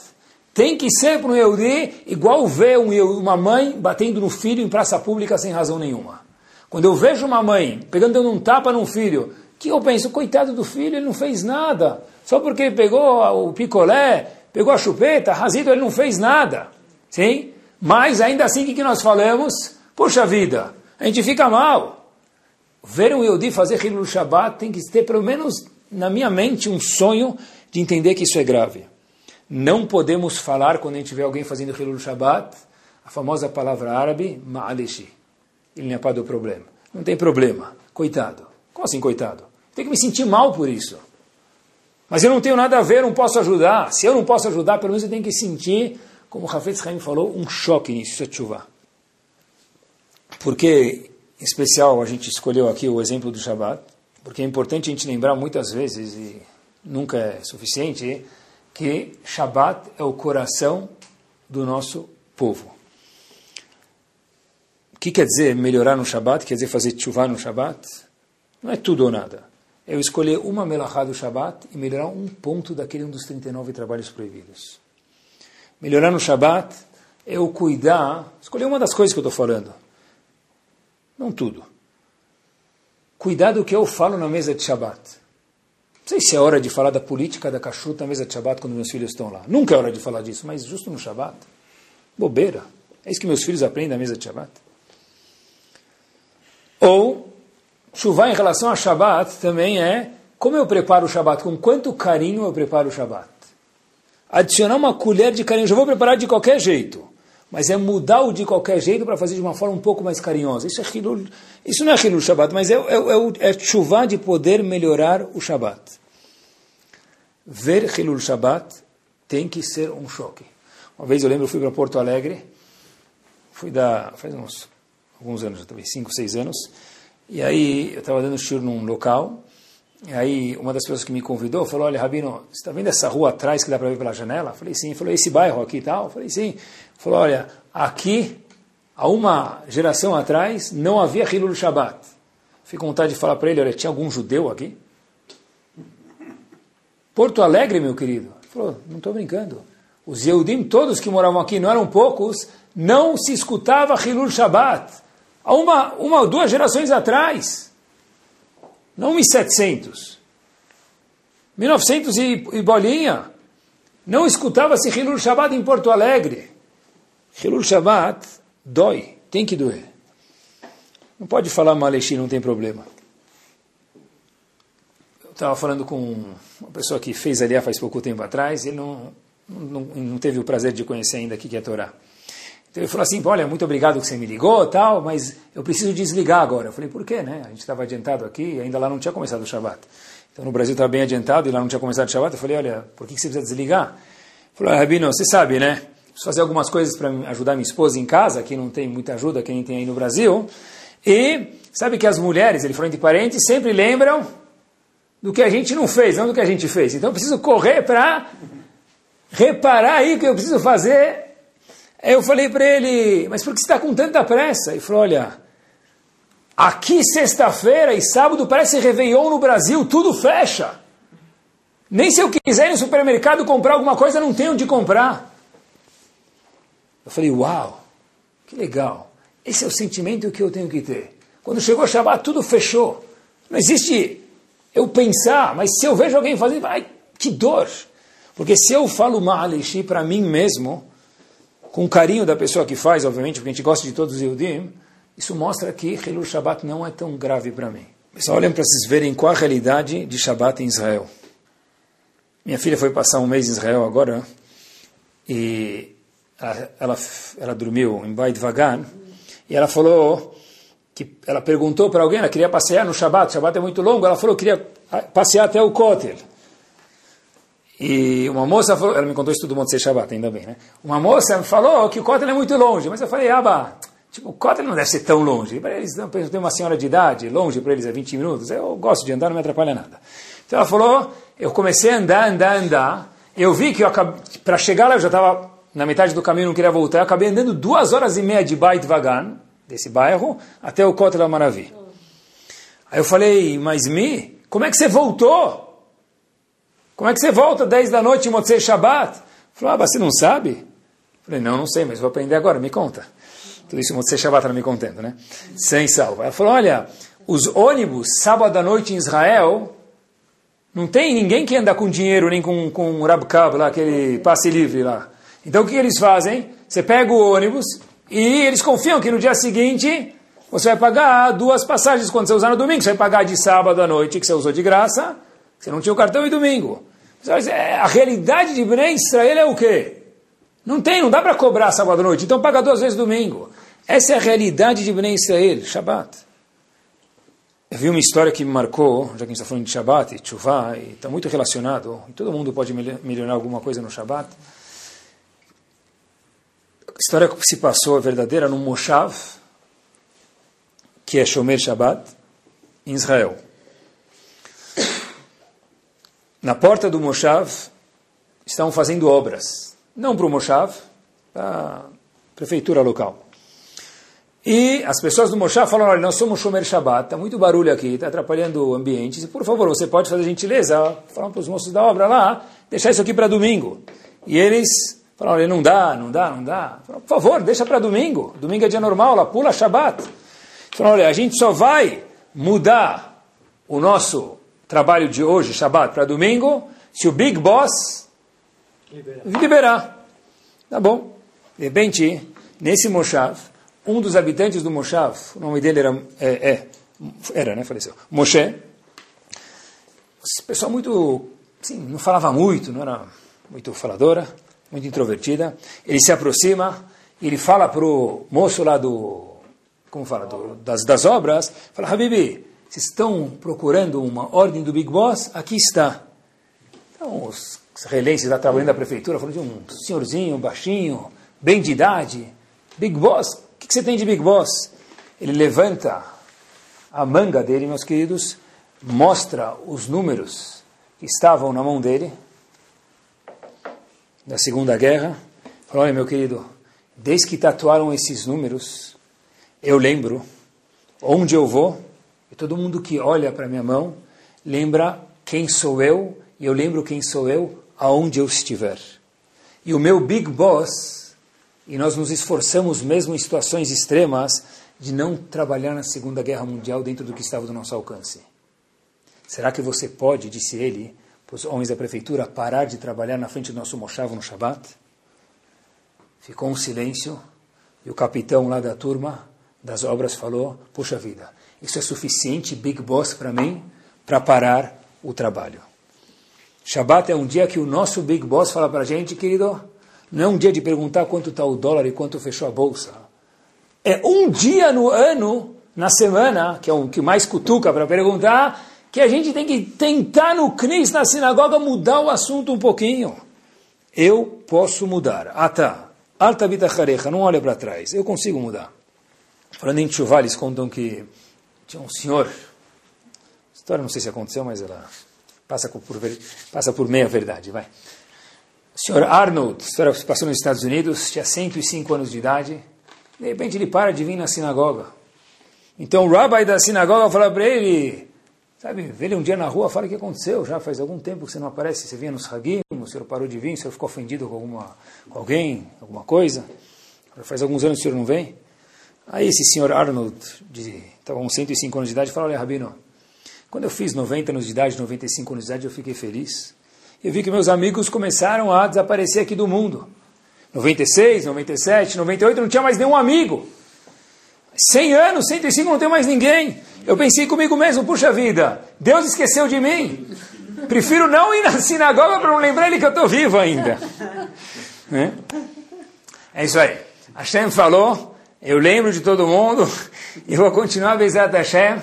tem que ser para um Yehudi igual ver um, uma mãe batendo no filho em praça pública sem razão nenhuma. Quando eu vejo uma mãe pegando um tapa num filho, que eu penso, coitado do filho, ele não fez nada. Só porque ele pegou o picolé, pegou a chupeta, razito, ele não fez nada. Sim? Mas ainda assim, o que nós falamos? Poxa vida, a gente fica mal ver um Yehudi fazer Hilul Shabbat tem que ter, pelo menos na minha mente, um sonho de entender que isso é grave. Não podemos falar, quando a gente vê alguém fazendo Hilul Shabbat, a famosa palavra árabe, ma'aleshi. Ele não é para do problema. Não tem problema. Coitado. Como assim, coitado? Tem que me sentir mal por isso. Mas eu não tenho nada a ver, não posso ajudar. Se eu não posso ajudar, pelo menos eu tenho que sentir, como o Hafez Haim falou, um choque nisso, isso é chuva. Porque em especial, a gente escolheu aqui o exemplo do Shabat, porque é importante a gente lembrar muitas vezes, e nunca é suficiente, que Shabat é o coração do nosso povo. O que quer dizer melhorar no Shabat? Quer dizer fazer chuva no Shabat? Não é tudo ou nada. É eu escolher uma melachá do Shabat e melhorar um ponto daquele um dos 39 trabalhos proibidos. Melhorar no Shabat é eu cuidar, escolher uma das coisas que eu estou falando. Não tudo. Cuidado o que eu falo na mesa de Shabbat. Não sei se é hora de falar da política da cachuta na mesa de Shabbat quando meus filhos estão lá. Nunca é hora de falar disso, mas justo no Shabbat. Bobeira. É isso que meus filhos aprendem na mesa de Shabbat. Ou, chuvar em relação a Shabbat também é como eu preparo o Shabbat, com quanto carinho eu preparo o Shabbat. Adicionar uma colher de carinho, já vou preparar de qualquer jeito mas é mudar o de qualquer jeito para fazer de uma forma um pouco mais carinhosa. Isso, é hilul, isso não é Hilul Shabbat, mas é, é, é, é chuva de poder melhorar o Shabbat. Ver Hilul Shabbat tem que ser um choque. Uma vez eu lembro, eu fui para Porto Alegre, fui da, faz uns alguns anos, talvez cinco, seis anos, e aí eu estava dando show num local, aí uma das pessoas que me convidou falou, olha, Rabino, você está vendo essa rua atrás que dá para ver pela janela? Eu falei, sim. Falou, esse bairro aqui e tal? Eu falei, sim. Falou, olha, aqui, há uma geração atrás, não havia Hilul Shabbat. Fiquei com vontade de falar para ele, olha, tinha algum judeu aqui? Porto Alegre, meu querido. Ele falou, não estou brincando. Os Yehudim, todos que moravam aqui, não eram poucos, não se escutava Hilul Shabbat. Há uma, uma ou duas gerações atrás. Não 1700. 1900 e, e bolinha. Não escutava-se Hilul Shabbat em Porto Alegre. Hilul Shabbat dói, tem que doer. Não pode falar Malechi, não tem problema. Eu estava falando com uma pessoa que fez ali faz pouco tempo atrás, ele não, não, não teve o prazer de conhecer ainda aqui que é Torá. Então ele falou assim, olha, muito obrigado que você me ligou tal, mas eu preciso desligar agora. Eu falei, por quê, né? A gente estava adiantado aqui e ainda lá não tinha começado o Shabbat. Então no Brasil estava bem adiantado e lá não tinha começado o Shabbat. Eu falei, olha, por que você precisa desligar? Ele falou, Rabino, você sabe, né? preciso fazer algumas coisas para ajudar minha esposa em casa, que não tem muita ajuda, que nem tem aí no Brasil. E sabe que as mulheres, ele falou entre parentes, sempre lembram do que a gente não fez, não do que a gente fez. Então eu preciso correr para reparar aí o que eu preciso fazer. Eu falei para ele, mas por que você está com tanta pressa? Ele falou, olha, aqui sexta-feira e sábado parece Réveillon no Brasil, tudo fecha. Nem se eu quiser ir no supermercado comprar alguma coisa, não tenho onde comprar. Eu falei, uau, que legal. Esse é o sentimento que eu tenho que ter. Quando chegou Shabbat, tudo fechou. Não existe eu pensar, mas se eu vejo alguém fazendo, ai, que dor. Porque se eu falo Ma'alishi para mim mesmo, com carinho da pessoa que faz, obviamente, porque a gente gosta de todos os Yudim, isso mostra que Hilul Shabbat não é tão grave para mim. Pessoal, olhem para vocês verem qual a realidade de Shabbat em Israel. Minha filha foi passar um mês em Israel agora e ela, ela, ela dormiu em Beit Vagan e ela falou que ela perguntou para alguém, ela queria passear no Shabat, o Shabat é muito longo, ela falou que queria passear até o Kotel. E uma moça falou, ela me contou isso tudo mundo ser Shabat, ainda bem, né? Uma moça falou que o Kotel é muito longe, mas eu falei, Aba, tipo, o Kotel não deve ser tão longe. Para eles, tem uma senhora de idade, longe para eles é 20 minutos, eu gosto de andar, não me atrapalha nada. Então ela falou, eu comecei a andar, andar, andar. Eu vi que para chegar lá eu já estava na metade do caminho, não queria voltar. Eu acabei andando duas horas e meia de Bait Vagan, desse bairro, até o Kotel Maravi. Aí eu falei, mas Mi, como é que você voltou? Como é que você volta 10 da noite em Motzei Shabbat? Falou, ah, você não sabe? Falei, não, não sei, mas vou aprender agora, me conta. Tudo isso Motzei Shabbat ela me contando, né? Sem salva. Ela falou, olha, os ônibus, sábado à noite em Israel, não tem ninguém que anda com dinheiro, nem com, com um Rabkab lá, aquele passe livre lá. Então o que eles fazem? Você pega o ônibus e eles confiam que no dia seguinte você vai pagar duas passagens quando você usar no domingo. Você vai pagar de sábado à noite, que você usou de graça, você não tinha o cartão, e domingo. É, a realidade de Bnei Israel é o quê? Não tem, não dá para cobrar sábado à noite, então paga duas vezes domingo. Essa é a realidade de Bnei Israel, Shabbat. Eu vi uma história que me marcou, já que a gente está falando de Shabbat e Tshuva, e está muito relacionado, e todo mundo pode melhorar alguma coisa no Shabbat. A história que se passou é verdadeira no Moshav, que é Shomer Shabbat, em Israel. Na porta do Moshav estão fazendo obras, não para o Moshav, para a prefeitura local. E as pessoas do Moshe falaram, olha, nós somos Shomer Shabbat, está muito barulho aqui, está atrapalhando o ambiente, por favor, você pode fazer gentileza, falar para os moços da obra lá, deixar isso aqui para domingo. E eles falaram, olha, não dá, não dá, não dá. Falaram, por favor, deixa para domingo, domingo é dia normal, lá pula Shabbat. Falaram, olha, a gente só vai mudar o nosso trabalho de hoje, Shabbat, para domingo, se o Big Boss liberar. liberar. Tá bom. De repente, nesse Moshav, um dos habitantes do Moshav, o nome dele era, é, é, era né, faleceu, Moshe, pessoa muito, assim, não falava muito, não era muito faladora, muito introvertida, ele se aproxima ele fala para o moço lá do, como fala, do, das, das obras, fala, Habibi, vocês estão procurando uma ordem do Big Boss? Aqui está. Então, os israelenses lá trabalhando na prefeitura, falando de um senhorzinho, baixinho, bem de idade, Big Boss, o que você tem de Big Boss? Ele levanta a manga dele, meus queridos, mostra os números que estavam na mão dele da Segunda Guerra. Falou, olha, meu querido, desde que tatuaram esses números, eu lembro onde eu vou, e todo mundo que olha para minha mão lembra quem sou eu, e eu lembro quem sou eu aonde eu estiver. E o meu Big Boss e nós nos esforçamos, mesmo em situações extremas, de não trabalhar na Segunda Guerra Mundial dentro do que estava do nosso alcance. Será que você pode, disse ele, para os homens da prefeitura, parar de trabalhar na frente do nosso mochavo no Shabat? Ficou um silêncio e o capitão lá da turma das obras falou: Puxa vida, isso é suficiente, Big Boss, para mim, para parar o trabalho. Shabat é um dia que o nosso Big Boss fala para a gente, querido, não é um dia de perguntar quanto está o dólar e quanto fechou a bolsa. É um dia no ano, na semana, que é o que mais cutuca para perguntar, que a gente tem que tentar no CNIS, na sinagoga, mudar o assunto um pouquinho. Eu posso mudar. Ah, tá. Alta bitacharecha, não olha para trás. Eu consigo mudar. Falando em chuva, eles contam que tinha um senhor. História não sei se aconteceu, mas ela passa por, passa por meia verdade, vai. O senhor Arnold, história passou nos Estados Unidos, tinha 105 anos de idade. De repente ele para de vir na sinagoga. Então o rabbi da sinagoga fala para ele, sabe, vê ele um dia na rua, fala o que aconteceu, já faz algum tempo que você não aparece, você vinha nos hagim, o senhor parou de vir, o senhor ficou ofendido com, alguma, com alguém, alguma coisa, faz alguns anos que o senhor não vem. Aí esse senhor Arnold, estava com 105 anos de idade, fala, olha Rabino, quando eu fiz 90 anos de idade, 95 anos de idade, eu fiquei feliz. Eu vi que meus amigos começaram a desaparecer aqui do mundo. 96, 97, 98, não tinha mais nenhum amigo. 100 anos, 105, não tem mais ninguém. Eu pensei comigo mesmo, puxa vida, Deus esqueceu de mim. Prefiro não ir na sinagoga para não lembrar ele que eu estou vivo ainda. É? é isso aí. Hashem falou, eu lembro de todo mundo e vou continuar a Hashem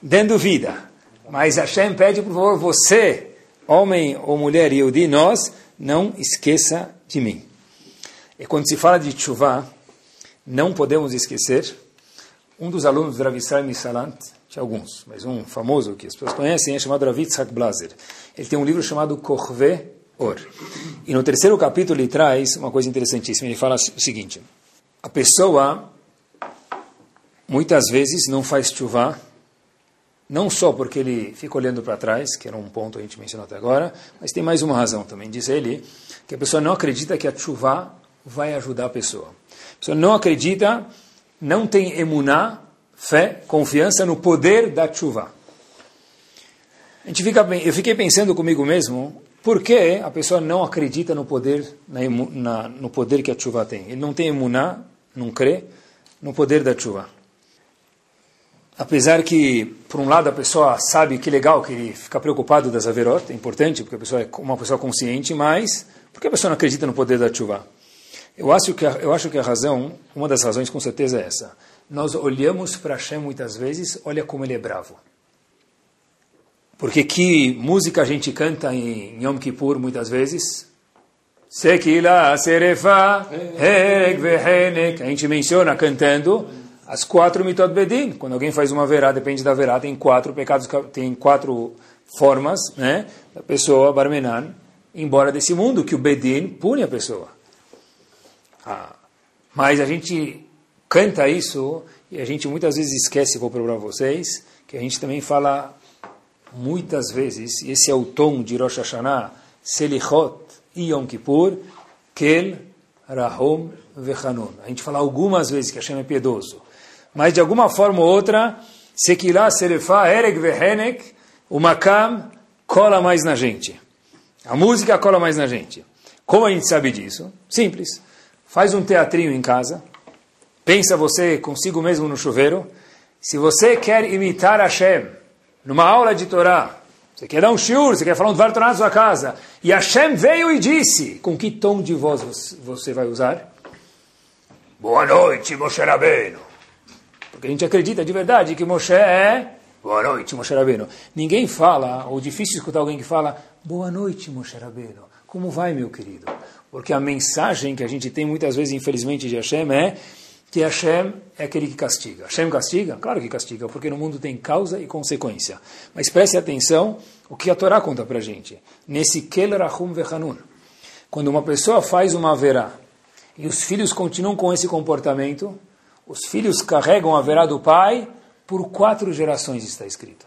dando vida. Mas Hashem pede, por favor, você, homem ou mulher Yehudi, nós, não esqueça de mim. E quando se fala de chuva, não podemos esquecer um dos alunos do Rav Israel Salant, tinha alguns, mas um famoso que as pessoas conhecem é chamado Rav Yitzhak Blazer. Ele tem um livro chamado Korve Or. E no terceiro capítulo ele traz uma coisa interessantíssima. Ele fala o seguinte: a pessoa muitas vezes não faz chuva, não só porque ele fica olhando para trás, que era um ponto que a gente mencionou até agora, mas tem mais uma razão também. Diz ele que a pessoa não acredita que a chuva vai ajudar a pessoa. A pessoa não acredita não tem emuná, fé, confiança no poder da chuva. A gente fica, eu fiquei pensando comigo mesmo, por que a pessoa não acredita no poder, na, na, no poder que a chuva tem? Ele não tem emuná, não crê no poder da chuva. Apesar que, por um lado, a pessoa sabe que legal que ele fica preocupado das averot, é importante, porque a pessoa é uma pessoa consciente, mas por que a pessoa não acredita no poder da chuva? Eu acho que a, eu acho que a razão, uma das razões com certeza é essa. Nós olhamos para Hashem muitas vezes, olha como ele é bravo. Porque que música a gente canta em Yom Kippur muitas vezes? Sekila serefa herek vehenek. A gente menciona cantando as quatro mitot bedin. Quando alguém faz uma verá, depende da verá, tem quatro pecados, tem quatro formas, né? Da pessoa, barmenan, embora desse mundo, que o bedin pune a pessoa. Ah, mas a gente canta isso e a gente muitas vezes esquece, vou provar vocês, que a gente também fala muitas vezes, esse é o tom de Rosh Hashanah, Selichot e Yom Kippur, Kel, Rahom, Vechanun. A gente fala algumas vezes que Hashem é piedoso, mas de alguma forma ou outra, Sekilá, Serefá, Ereg, Vehenek, o Makam cola mais na gente. A música cola mais na gente. Como a gente sabe disso? Simples. Faz um teatrinho em casa. Pensa você consigo mesmo no chuveiro. Se você quer imitar Hashem numa aula de Torá, você quer dar um shiur, você quer falar um Dvar Torá na sua casa, e Hashem veio e disse, com que tom de voz você vai usar? Boa noite, Moshe Rabbeinu. Porque a gente acredita de verdade que Moshe é Boa noite, Moshe Rabbeinu. Ninguém fala, ou difícil escutar alguém que fala Boa noite, Moshe Rabbeinu. Como vai, meu querido? Porque a mensagem que a gente tem muitas vezes, infelizmente, de Hashem é que Hashem é aquele que castiga. Hashem castiga? Claro que castiga, porque no mundo tem causa e consequência. Mas preste atenção o que a Torá conta para gente. Nesse Kel Rahum Vechanun. Quando uma pessoa faz uma verá e os filhos continuam com esse comportamento, os filhos carregam a verá do pai por quatro gerações, está escrito.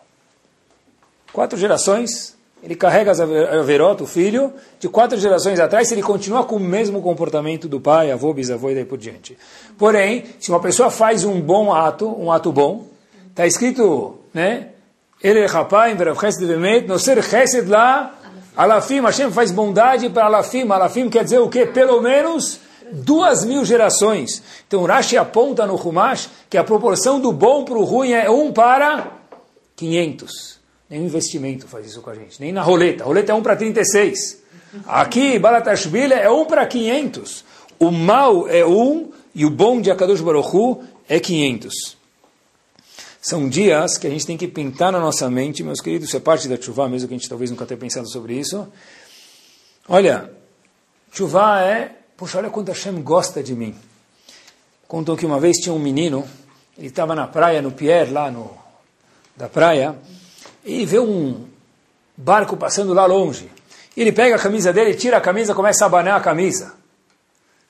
Quatro gerações ele carrega a verota, o filho, de quatro gerações atrás, se ele continua com o mesmo comportamento do pai, avô, bisavô e daí por diante. Porém, se uma pessoa faz um bom ato, um ato bom, está escrito, né? Ele rapaz, no ser chesed lá, alafim, Hashem faz bondade para alafim, alafim quer dizer o quê? Pelo menos duas mil gerações. Então Rashi aponta no Humash que a proporção do bom para o ruim é um para 500. Nenhum investimento faz isso com a gente. Nem na roleta. A roleta é 1 para 36. Aqui, Balatashvili é 1 para 500. O mal é 1 e o bom de Akadosh Baruch Hu é 500. São dias que a gente tem que pintar na nossa mente, meus queridos, isso é parte da chuva, mesmo que a gente talvez nunca tenha pensado sobre isso. Olha, chuva é Poxa, olha quanto Hashem gosta de mim. Contam que uma vez tinha um menino, ele estava na praia, no Pierre, lá no, da praia, e vê um barco passando lá longe. Ele pega a camisa dele, tira a camisa, começa a abanar a camisa.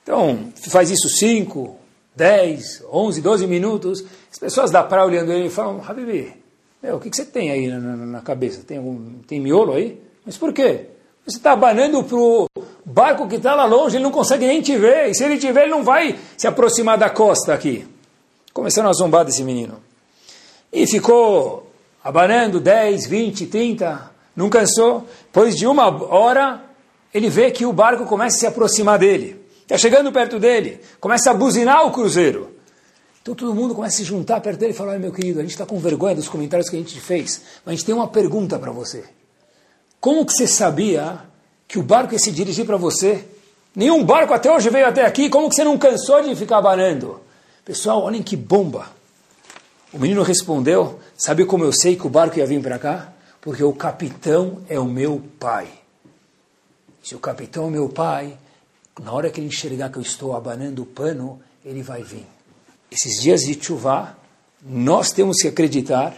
Então, faz isso 5, 10, 11, 12 minutos. As pessoas da praia olhando ele falam, Habibi, meu, o que, que você tem aí na, na, na cabeça? Tem, algum, tem miolo aí? Mas por quê? Você está abanando para o barco que está lá longe, ele não consegue nem te ver. E se ele te ver, ele não vai se aproximar da costa aqui. Começaram a zombar desse menino. E ficou abanando 10, 20, 30, não cansou. Depois de uma hora, ele vê que o barco começa a se aproximar dele. Está chegando perto dele, começa a buzinar o cruzeiro. Então todo mundo começa a se juntar perto dele e falar: meu querido, a gente está com vergonha dos comentários que a gente fez, mas a gente tem uma pergunta para você. Como que você sabia que o barco ia se dirigir para você? Nenhum barco até hoje veio até aqui, como que você não cansou de ficar banando? Pessoal, olhem que bomba. O menino respondeu: Sabe como eu sei que o barco ia vir para cá? Porque o capitão é o meu pai. Se o capitão é meu pai, na hora que ele enxergar que eu estou abanando o pano, ele vai vir. Esses dias de chuva, nós temos que acreditar,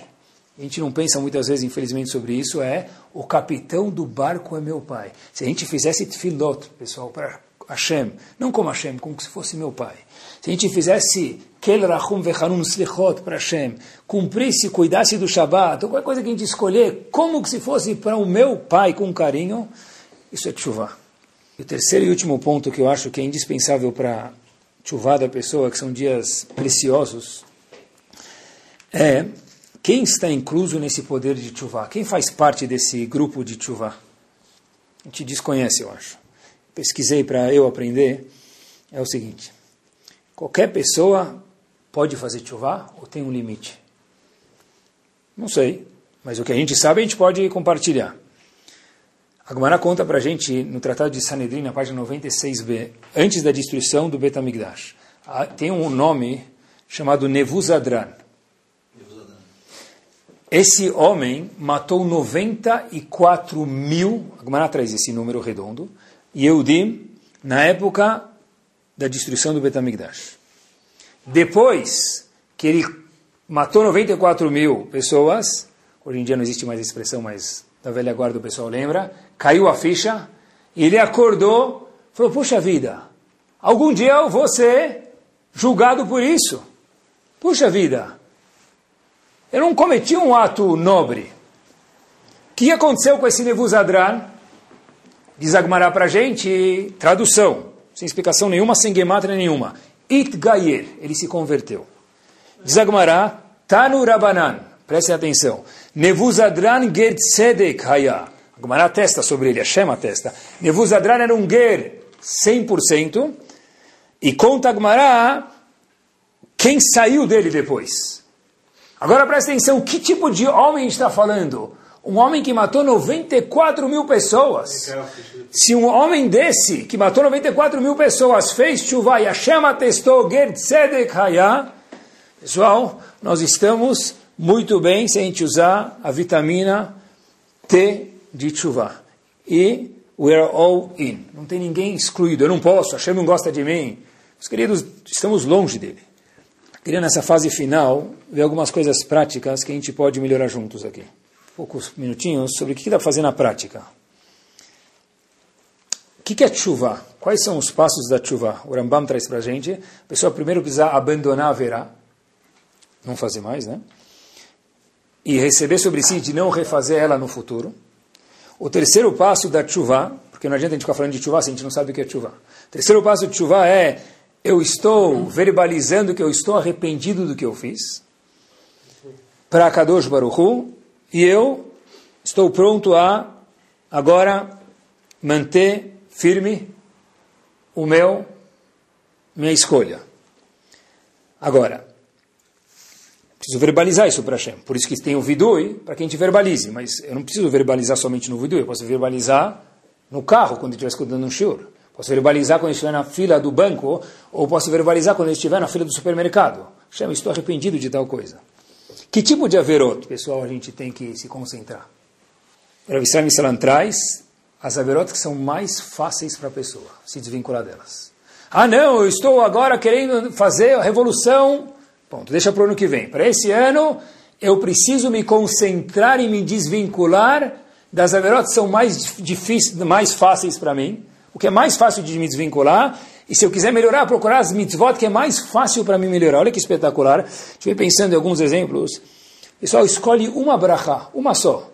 a gente não pensa muitas vezes, infelizmente, sobre isso, é o capitão do barco é meu pai. Se a gente fizesse tefilot, pessoal, para Hashem, não como Hashem, como se fosse meu pai. Se a gente fizesse kel rachum vechanum slichot para Hashem, cumprisse, cuidasse do Shabbat, ou qualquer coisa que a gente escolher, como se fosse para o meu pai com carinho, isso é chuva. E o terceiro e último ponto que eu acho que é indispensável para chuva da pessoa, que são dias preciosos, é quem está incluso nesse poder de chuva? Quem faz parte desse grupo de chuva? A gente desconhece, eu acho. Pesquisei para eu aprender. É o seguinte: qualquer pessoa pode fazer chuva ou tem um limite? Não sei, mas o que a gente sabe a gente pode compartilhar. A Gemara conta para a gente, no Tratado de Sanedrin, na página 96b, antes da destruição do Betamigdash, tem um nome chamado Nevuzadran. Esse homem matou 94 mil, a Gemara traz esse número redondo, Yehudim, na época da destruição do Betamigdash. Depois que ele matou 94 mil pessoas, hoje em dia não existe mais a expressão, mas da velha guarda o pessoal lembra, caiu a ficha, e ele acordou, falou, puxa vida, algum dia eu vou ser julgado por isso. Puxa vida, eu não cometi um ato nobre. O que aconteceu com esse Nebuzadran? Diz Agmará para a gente, tradução, sem explicação nenhuma, sem gemátria nenhuma. It Gayer, ele se converteu. Diz Agmará, Tanu Rabanan, prestem atenção. Nevuzadran Ger Tzedek Haya. A Gemara testa sobre ele, a Shema testa. Nevuzadran era um Ger 100%, e conta a Gemara quem saiu dele depois. Agora presta atenção, que tipo de homem está falando? Um homem que matou 94 mil pessoas. Se um homem desse, que matou 94 mil pessoas, fez chuva e Hashem atestou Ger Tzedek Haya, pessoal, nós estamos muito bem se a gente usar a vitamina T de chuva. E we are all in. Não tem ninguém excluído. Eu não posso, Hashem não gosta de mim. Os queridos, estamos longe dele. Queria nessa fase final ver algumas coisas práticas que a gente pode melhorar juntos aqui. Poucos minutinhos sobre o que dá para fazer na prática. O que é chuva? Quais são os passos da chuva? O Rambam traz para a gente. A pessoa primeiro precisa abandonar a verá, não fazer mais, né? e receber sobre si de não refazer ela no futuro. O terceiro passo da chuva, porque não adianta a gente ficar falando de chuva se a gente não sabe o que é chuva. O terceiro passo de chuva é eu estou verbalizando que eu estou arrependido do que eu fiz para Kadosh Baruchu e eu estou pronto a agora manter firme o meu minha escolha. Agora, Preciso verbalizar isso para Hashem. Por isso que tem o vidui, para que a gente verbalize. Mas eu não preciso verbalizar somente no vidui, eu posso verbalizar no carro, quando estiver escutando um shiur. Posso verbalizar quando estiver na fila do banco, ou posso verbalizar quando estiver na fila do supermercado. Hashem, estou arrependido de tal coisa. Que tipo de averot, pessoal, a gente tem que se concentrar? Para Israel Salam traz as averot que são mais fáceis para a pessoa se desvincular delas. Ah, não, eu estou agora querendo fazer a revolução. Ponto, deixa para o ano que vem. Para esse ano, eu preciso me concentrar e me desvincular das averot que são mais difíceis, mais fáceis para mim. O que é mais fácil de me desvincular. E se eu quiser melhorar, procurar as mitzvot que é mais fácil para mim melhorar. Olha que espetacular. Estive pensando em alguns exemplos. Pessoal, escolhe uma brachá, uma só.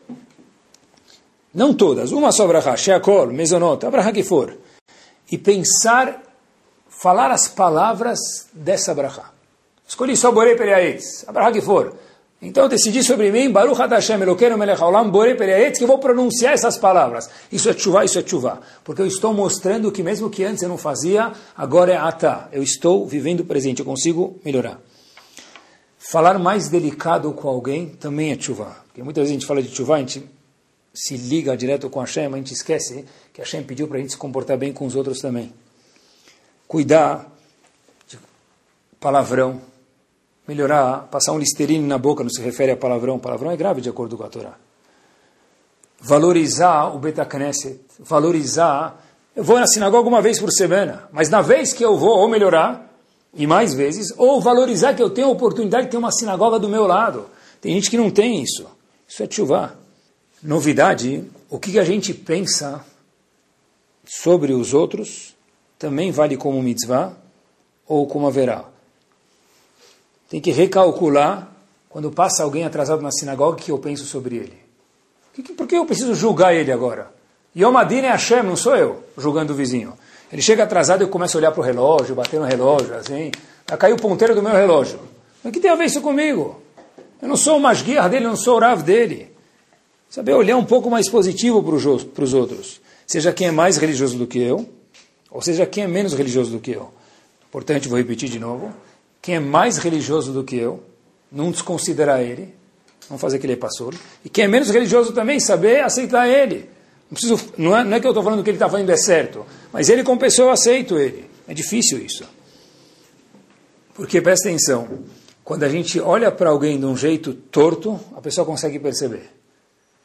Não todas, uma só brachá, sheakol, mesonot, a brachá que for. E pensar, falar as palavras dessa brachá. Escolhi só Borei Periaetz, a brachá que for. Então eu decidi sobre mim, Baruch Hashem Elokeinu Melech Haolam Borei que eu vou pronunciar essas palavras. Isso é chuva, isso é chuva. Porque eu estou mostrando que mesmo que antes eu não fazia, agora é ata. Eu estou vivendo o presente, eu consigo melhorar. Falar mais delicado com alguém também é chuva. Porque muitas vezes a gente fala de chuva, a gente se liga direto com Hashem, a gente esquece que Hashem pediu para a gente se comportar bem com os outros também. Cuidar de palavrão, melhorar, passar um listerine na boca não se refere a palavrão, palavrão é grave de acordo com a Torá. Valorizar o Betacneset, valorizar. Eu vou na sinagoga uma vez por semana, mas na vez que eu vou, ou melhorar, e mais vezes, ou valorizar que eu tenho a oportunidade de ter uma sinagoga do meu lado. Tem gente que não tem isso. Isso é chuva. Novidade, o que a gente pensa sobre os outros também vale como mitzvah ou como haverá. Tem que recalcular quando passa alguém atrasado na sinagoga o que eu penso sobre ele. Por que eu preciso julgar ele agora? Yom Adin é Hashem, não sou eu, julgando o vizinho. Ele chega atrasado e eu começo a olhar para o relógio, bater no relógio, assim. Cair o ponteiro do meu relógio. Mas o que tem a ver isso comigo? Eu não sou o masguiar dele, eu não sou o rav dele. Saber olhar um pouco mais positivo para os outros. Seja quem é mais religioso do que eu, ou seja quem é menos religioso do que eu. Portanto, vou repetir de novo. Quem é mais religioso do que eu, não desconsiderar ele, não fazer que ele é pastor. E quem é menos religioso também, saber aceitar ele. Não, preciso, não, é, não é que eu estou falando que ele está fazendo é certo, mas ele como pessoa eu aceito ele. É difícil isso. Porque, presta atenção, quando a gente olha para alguém de um jeito torto, a pessoa consegue perceber.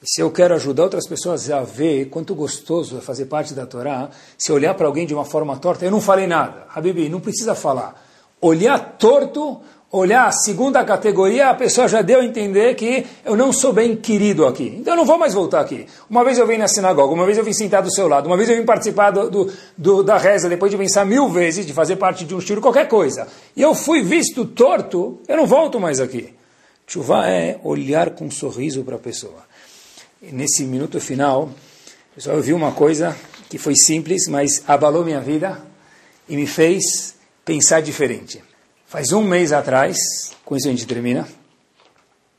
E se eu quero ajudar outras pessoas a ver quanto gostoso é fazer parte da Torá, se olhar para alguém de uma forma torta, eu não falei nada. Habibi, não precisa falar. Olhar torto olhar a segunda categoria, a pessoa já deu a entender que eu não sou bem querido aqui. Então eu não vou mais voltar aqui. Uma vez eu vim na sinagoga, uma vez eu vim sentar do seu lado, uma vez eu vim participar do, do, do, da reza, depois de pensar mil vezes, de fazer parte de um estilo, qualquer coisa. E eu fui visto torto, eu não volto mais aqui. Chuva é olhar com um sorriso para a pessoa. E nesse minuto final, pessoal, eu vi uma coisa que foi simples, mas abalou minha vida e me fez pensar diferente. Faz um mês atrás, com isso a gente termina,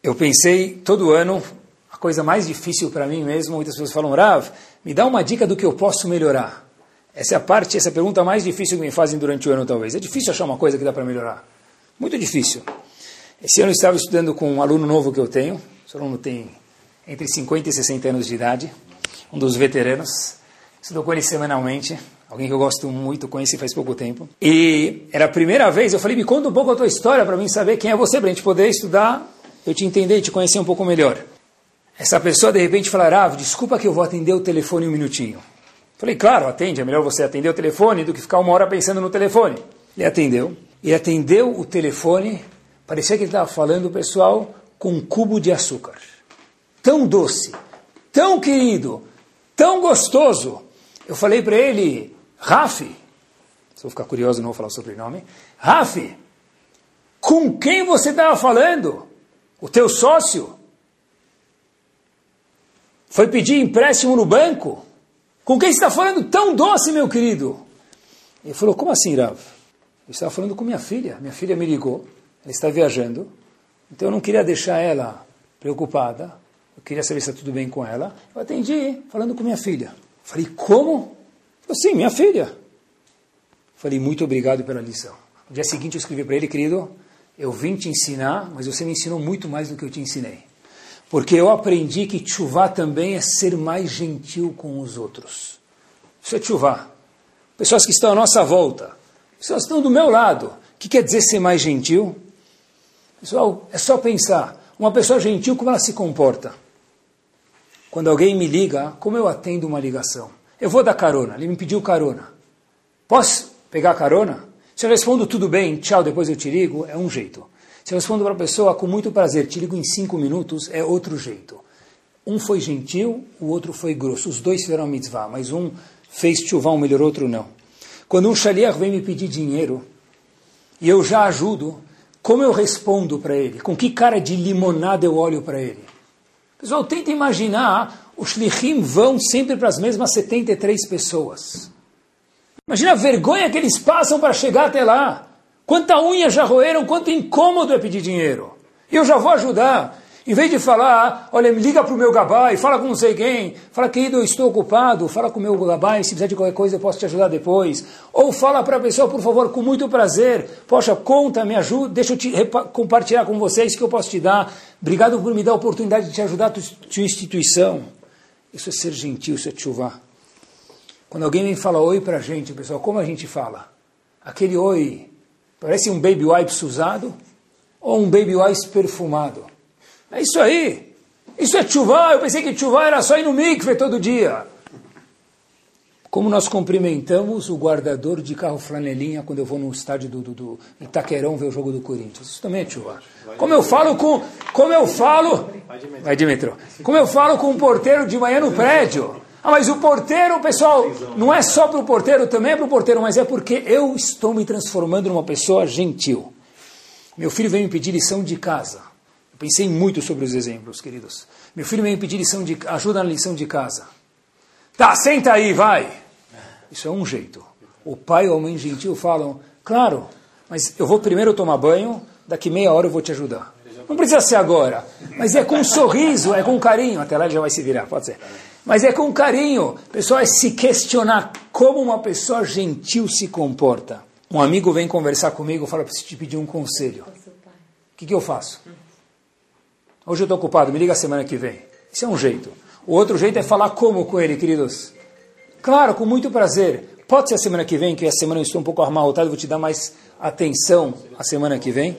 eu pensei todo ano, a coisa mais difícil para mim mesmo, muitas pessoas falam, Rav, me dá uma dica do que eu posso melhorar. Essa é a parte, essa é a pergunta mais difícil que me fazem durante o ano, talvez. É difícil achar uma coisa que dá para melhorar. Muito difícil. Esse ano eu estava estudando com um aluno novo que eu tenho. Esse aluno tem entre 50 e 60 anos de idade, um dos veteranos. Estou com ele semanalmente alguém que eu gosto muito, conheci faz pouco tempo. E era a primeira vez, eu falei, me conta um pouco a tua história para mim saber quem é você, para a gente poder estudar, eu te entender e te conhecer um pouco melhor. Essa pessoa de repente falará, ah, desculpa que eu vou atender o telefone um minutinho. Falei, claro, atende, é melhor você atender o telefone do que ficar uma hora pensando no telefone. Ele atendeu, ele atendeu o telefone, parecia que ele estava falando, pessoal, com um cubo de açúcar. Tão doce, tão querido, tão gostoso. Eu falei para ele, Rafi, se eu ficar curioso não vou falar o sobrenome, Rafi, com quem você estava falando? O teu sócio? Foi pedir empréstimo no banco? Com quem você está falando tão doce, meu querido? Ele falou, como assim, Rav? Eu estava falando com minha filha. Minha filha me ligou, ela está viajando, então eu não queria deixar ela preocupada, eu queria saber se está tudo bem com ela. Eu atendi falando com minha filha. Falei, como? Sim, minha filha. Falei, muito obrigado pela lição. No dia seguinte eu escrevi para ele, querido, eu vim te ensinar, mas você me ensinou muito mais do que eu te ensinei. Porque eu aprendi que chuvá também é ser mais gentil com os outros. Isso é chuvá. Pessoas que estão à nossa volta, pessoas que estão do meu lado. O que quer dizer ser mais gentil? Pessoal, é só pensar. Uma pessoa gentil, como ela se comporta? Quando alguém me liga, como eu atendo uma ligação? Eu vou dar carona, ele me pediu carona. Posso pegar carona? Se eu respondo tudo bem, tchau, depois eu te ligo, é um jeito. Se eu respondo para a pessoa com muito prazer, te ligo em cinco minutos, é outro jeito. Um foi gentil, o outro foi grosso. Os dois fizeram mitzvah, mas um fez chuvá, um melhor, outro não. Quando um shaliach vem me pedir dinheiro, e eu já ajudo, como eu respondo para ele? Com que cara de limonada eu olho para ele? Pessoal, tenta imaginar, os shlichim vão sempre para as mesmas 73 pessoas. Imagina a vergonha que eles passam para chegar até lá. Quanta unha já roeram, quanto incômodo é pedir dinheiro. Eu já vou ajudar. Em vez de falar, olha, liga para o meu gabai, fala com não sei quem, fala, querido, eu estou ocupado, fala com o meu gabai, se precisar de qualquer coisa eu posso te ajudar depois. Ou fala para a pessoa, por favor, com muito prazer, poxa, conta, me ajuda, deixa eu te compartilhar com vocês que eu posso te dar. Obrigado por me dar a oportunidade de te ajudar a tua, instituição. Isso é ser gentil, isso é chuva. Quando alguém vem falar oi para a gente, pessoal, como a gente fala? Aquele oi parece um baby wipes usado ou um baby wipes perfumado? É isso aí. Isso é chuva. Eu pensei que chuva era só ir no mikve todo dia. Como nós cumprimentamos o guardador de carro flanelinha quando eu vou no estádio do, do, do Itaquerão ver o jogo do Corinthians. Isso também é chuva. Como eu falo com. Como eu falo. Vai de metrô. Como eu falo com o porteiro de manhã no prédio. Ah, mas o porteiro, pessoal, não é só para o porteiro, também é para o porteiro, mas é porque eu estou me transformando numa pessoa gentil. Meu filho veio me pedir lição de casa. Pensei muito sobre os exemplos, queridos. Meu filho veio me pedir lição de, ajuda na lição de casa. Tá, senta aí, vai. Isso é um jeito. O pai ou a mãe gentil falam, claro, mas eu vou primeiro tomar banho, daqui meia hora eu vou te ajudar. Não precisa ser agora, mas é com um sorriso, é com carinho. Até lá ele já vai se virar, pode ser. Mas é com carinho. Pessoal, é se questionar como uma pessoa gentil se comporta. Um amigo vem conversar comigo e fala, preciso te pedir um conselho. O que, que eu faço? Hoje eu estou ocupado, me liga semana que vem. Isso é um jeito. O outro jeito é falar como com ele, queridos? Claro, com muito prazer. Pode ser a semana que vem, que a semana eu estou um pouco amarrotado, vou te dar mais atenção a semana que vem.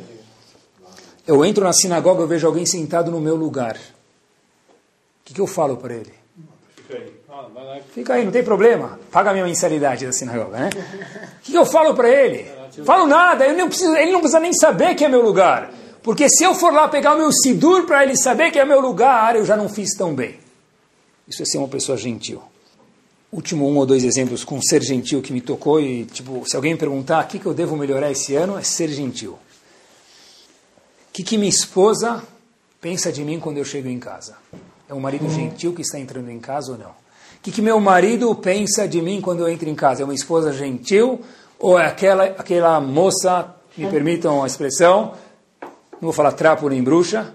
Eu entro na sinagoga, eu vejo alguém sentado no meu lugar. O que, que eu falo para ele? Fica aí, não tem problema. Paga a minha mensalidade da sinagoga, né? O que, que eu falo para ele? Falo nada, eu não preciso, ele não precisa nem saber que é meu lugar. Porque se eu for lá pegar o meu sidur para ele saber que é meu lugar, eu já não fiz tão bem. Isso é ser uma pessoa gentil. Último um ou dois exemplos com ser gentil que me tocou e, tipo, se alguém me perguntar o que, que eu devo melhorar esse ano, é ser gentil. O que, que minha esposa pensa de mim quando eu chego em casa? É um marido gentil que está entrando em casa ou não? O que, que meu marido pensa de mim quando eu entro em casa? É uma esposa gentil ou é aquela, aquela moça, me permitam a expressão, não vou falar trapo nem bruxa,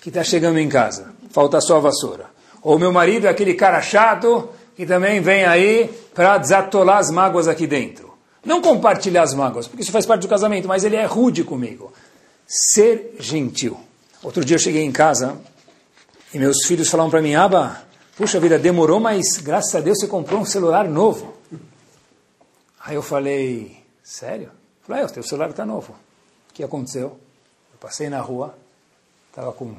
que está chegando em casa. Falta só a vassoura. Ou meu marido é aquele cara chato que também vem aí para desatolar as mágoas aqui dentro. Não compartilhar as mágoas, porque isso faz parte do casamento, mas ele é rude comigo. Ser gentil. Outro dia eu cheguei em casa e meus filhos falaram para mim, Aba, puxa vida, demorou, mas graças a Deus você comprou um celular novo. Aí eu falei, sério? Eu falei, é, o teu celular está novo. O que aconteceu? Passei na rua, estava com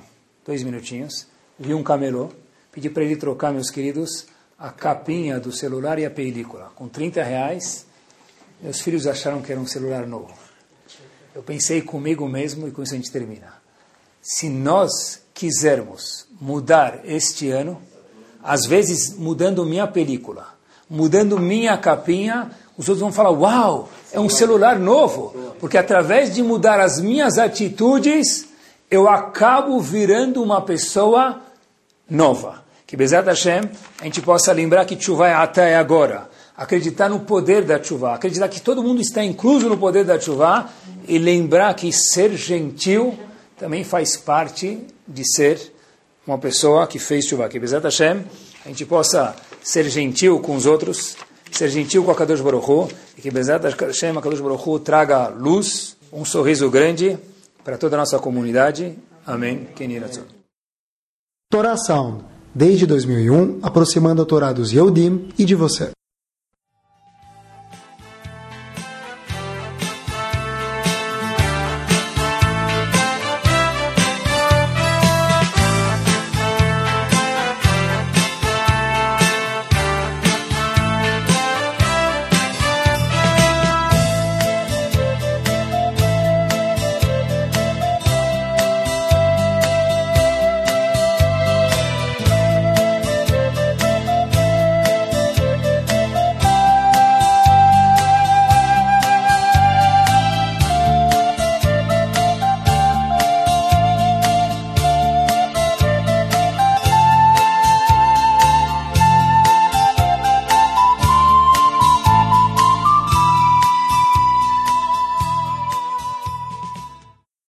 dois minutinhos, vi um camelô, pedi para ele trocar, meus queridos, a capinha do celular e a película. Com 30 reais, meus filhos acharam que era um celular novo. Eu pensei comigo mesmo, e com isso a gente termina. Se nós quisermos mudar este ano, às vezes mudando minha película, mudando minha capinha, os outros vão falar: Uau, é um celular novo. Porque através de mudar as minhas atitudes, eu acabo virando uma pessoa nova. Que Bezat Hashem, a gente possa lembrar que chuva é até agora. Acreditar no poder da chuva, acreditar que todo mundo está incluso no poder da chuva e lembrar que ser gentil também faz parte de ser uma pessoa que fez chuva. Que Bezat Hashem, a gente possa ser gentil com os outros, ser gentil com a Kadosh Baruch Hu, e que Bezat Hashem, a Kadosh Baruch Hu, traga luz, um sorriso grande para toda a nossa comunidade. Amém. Torá Sound, desde 2001, aproximando a Torá dos Yehudim e de você.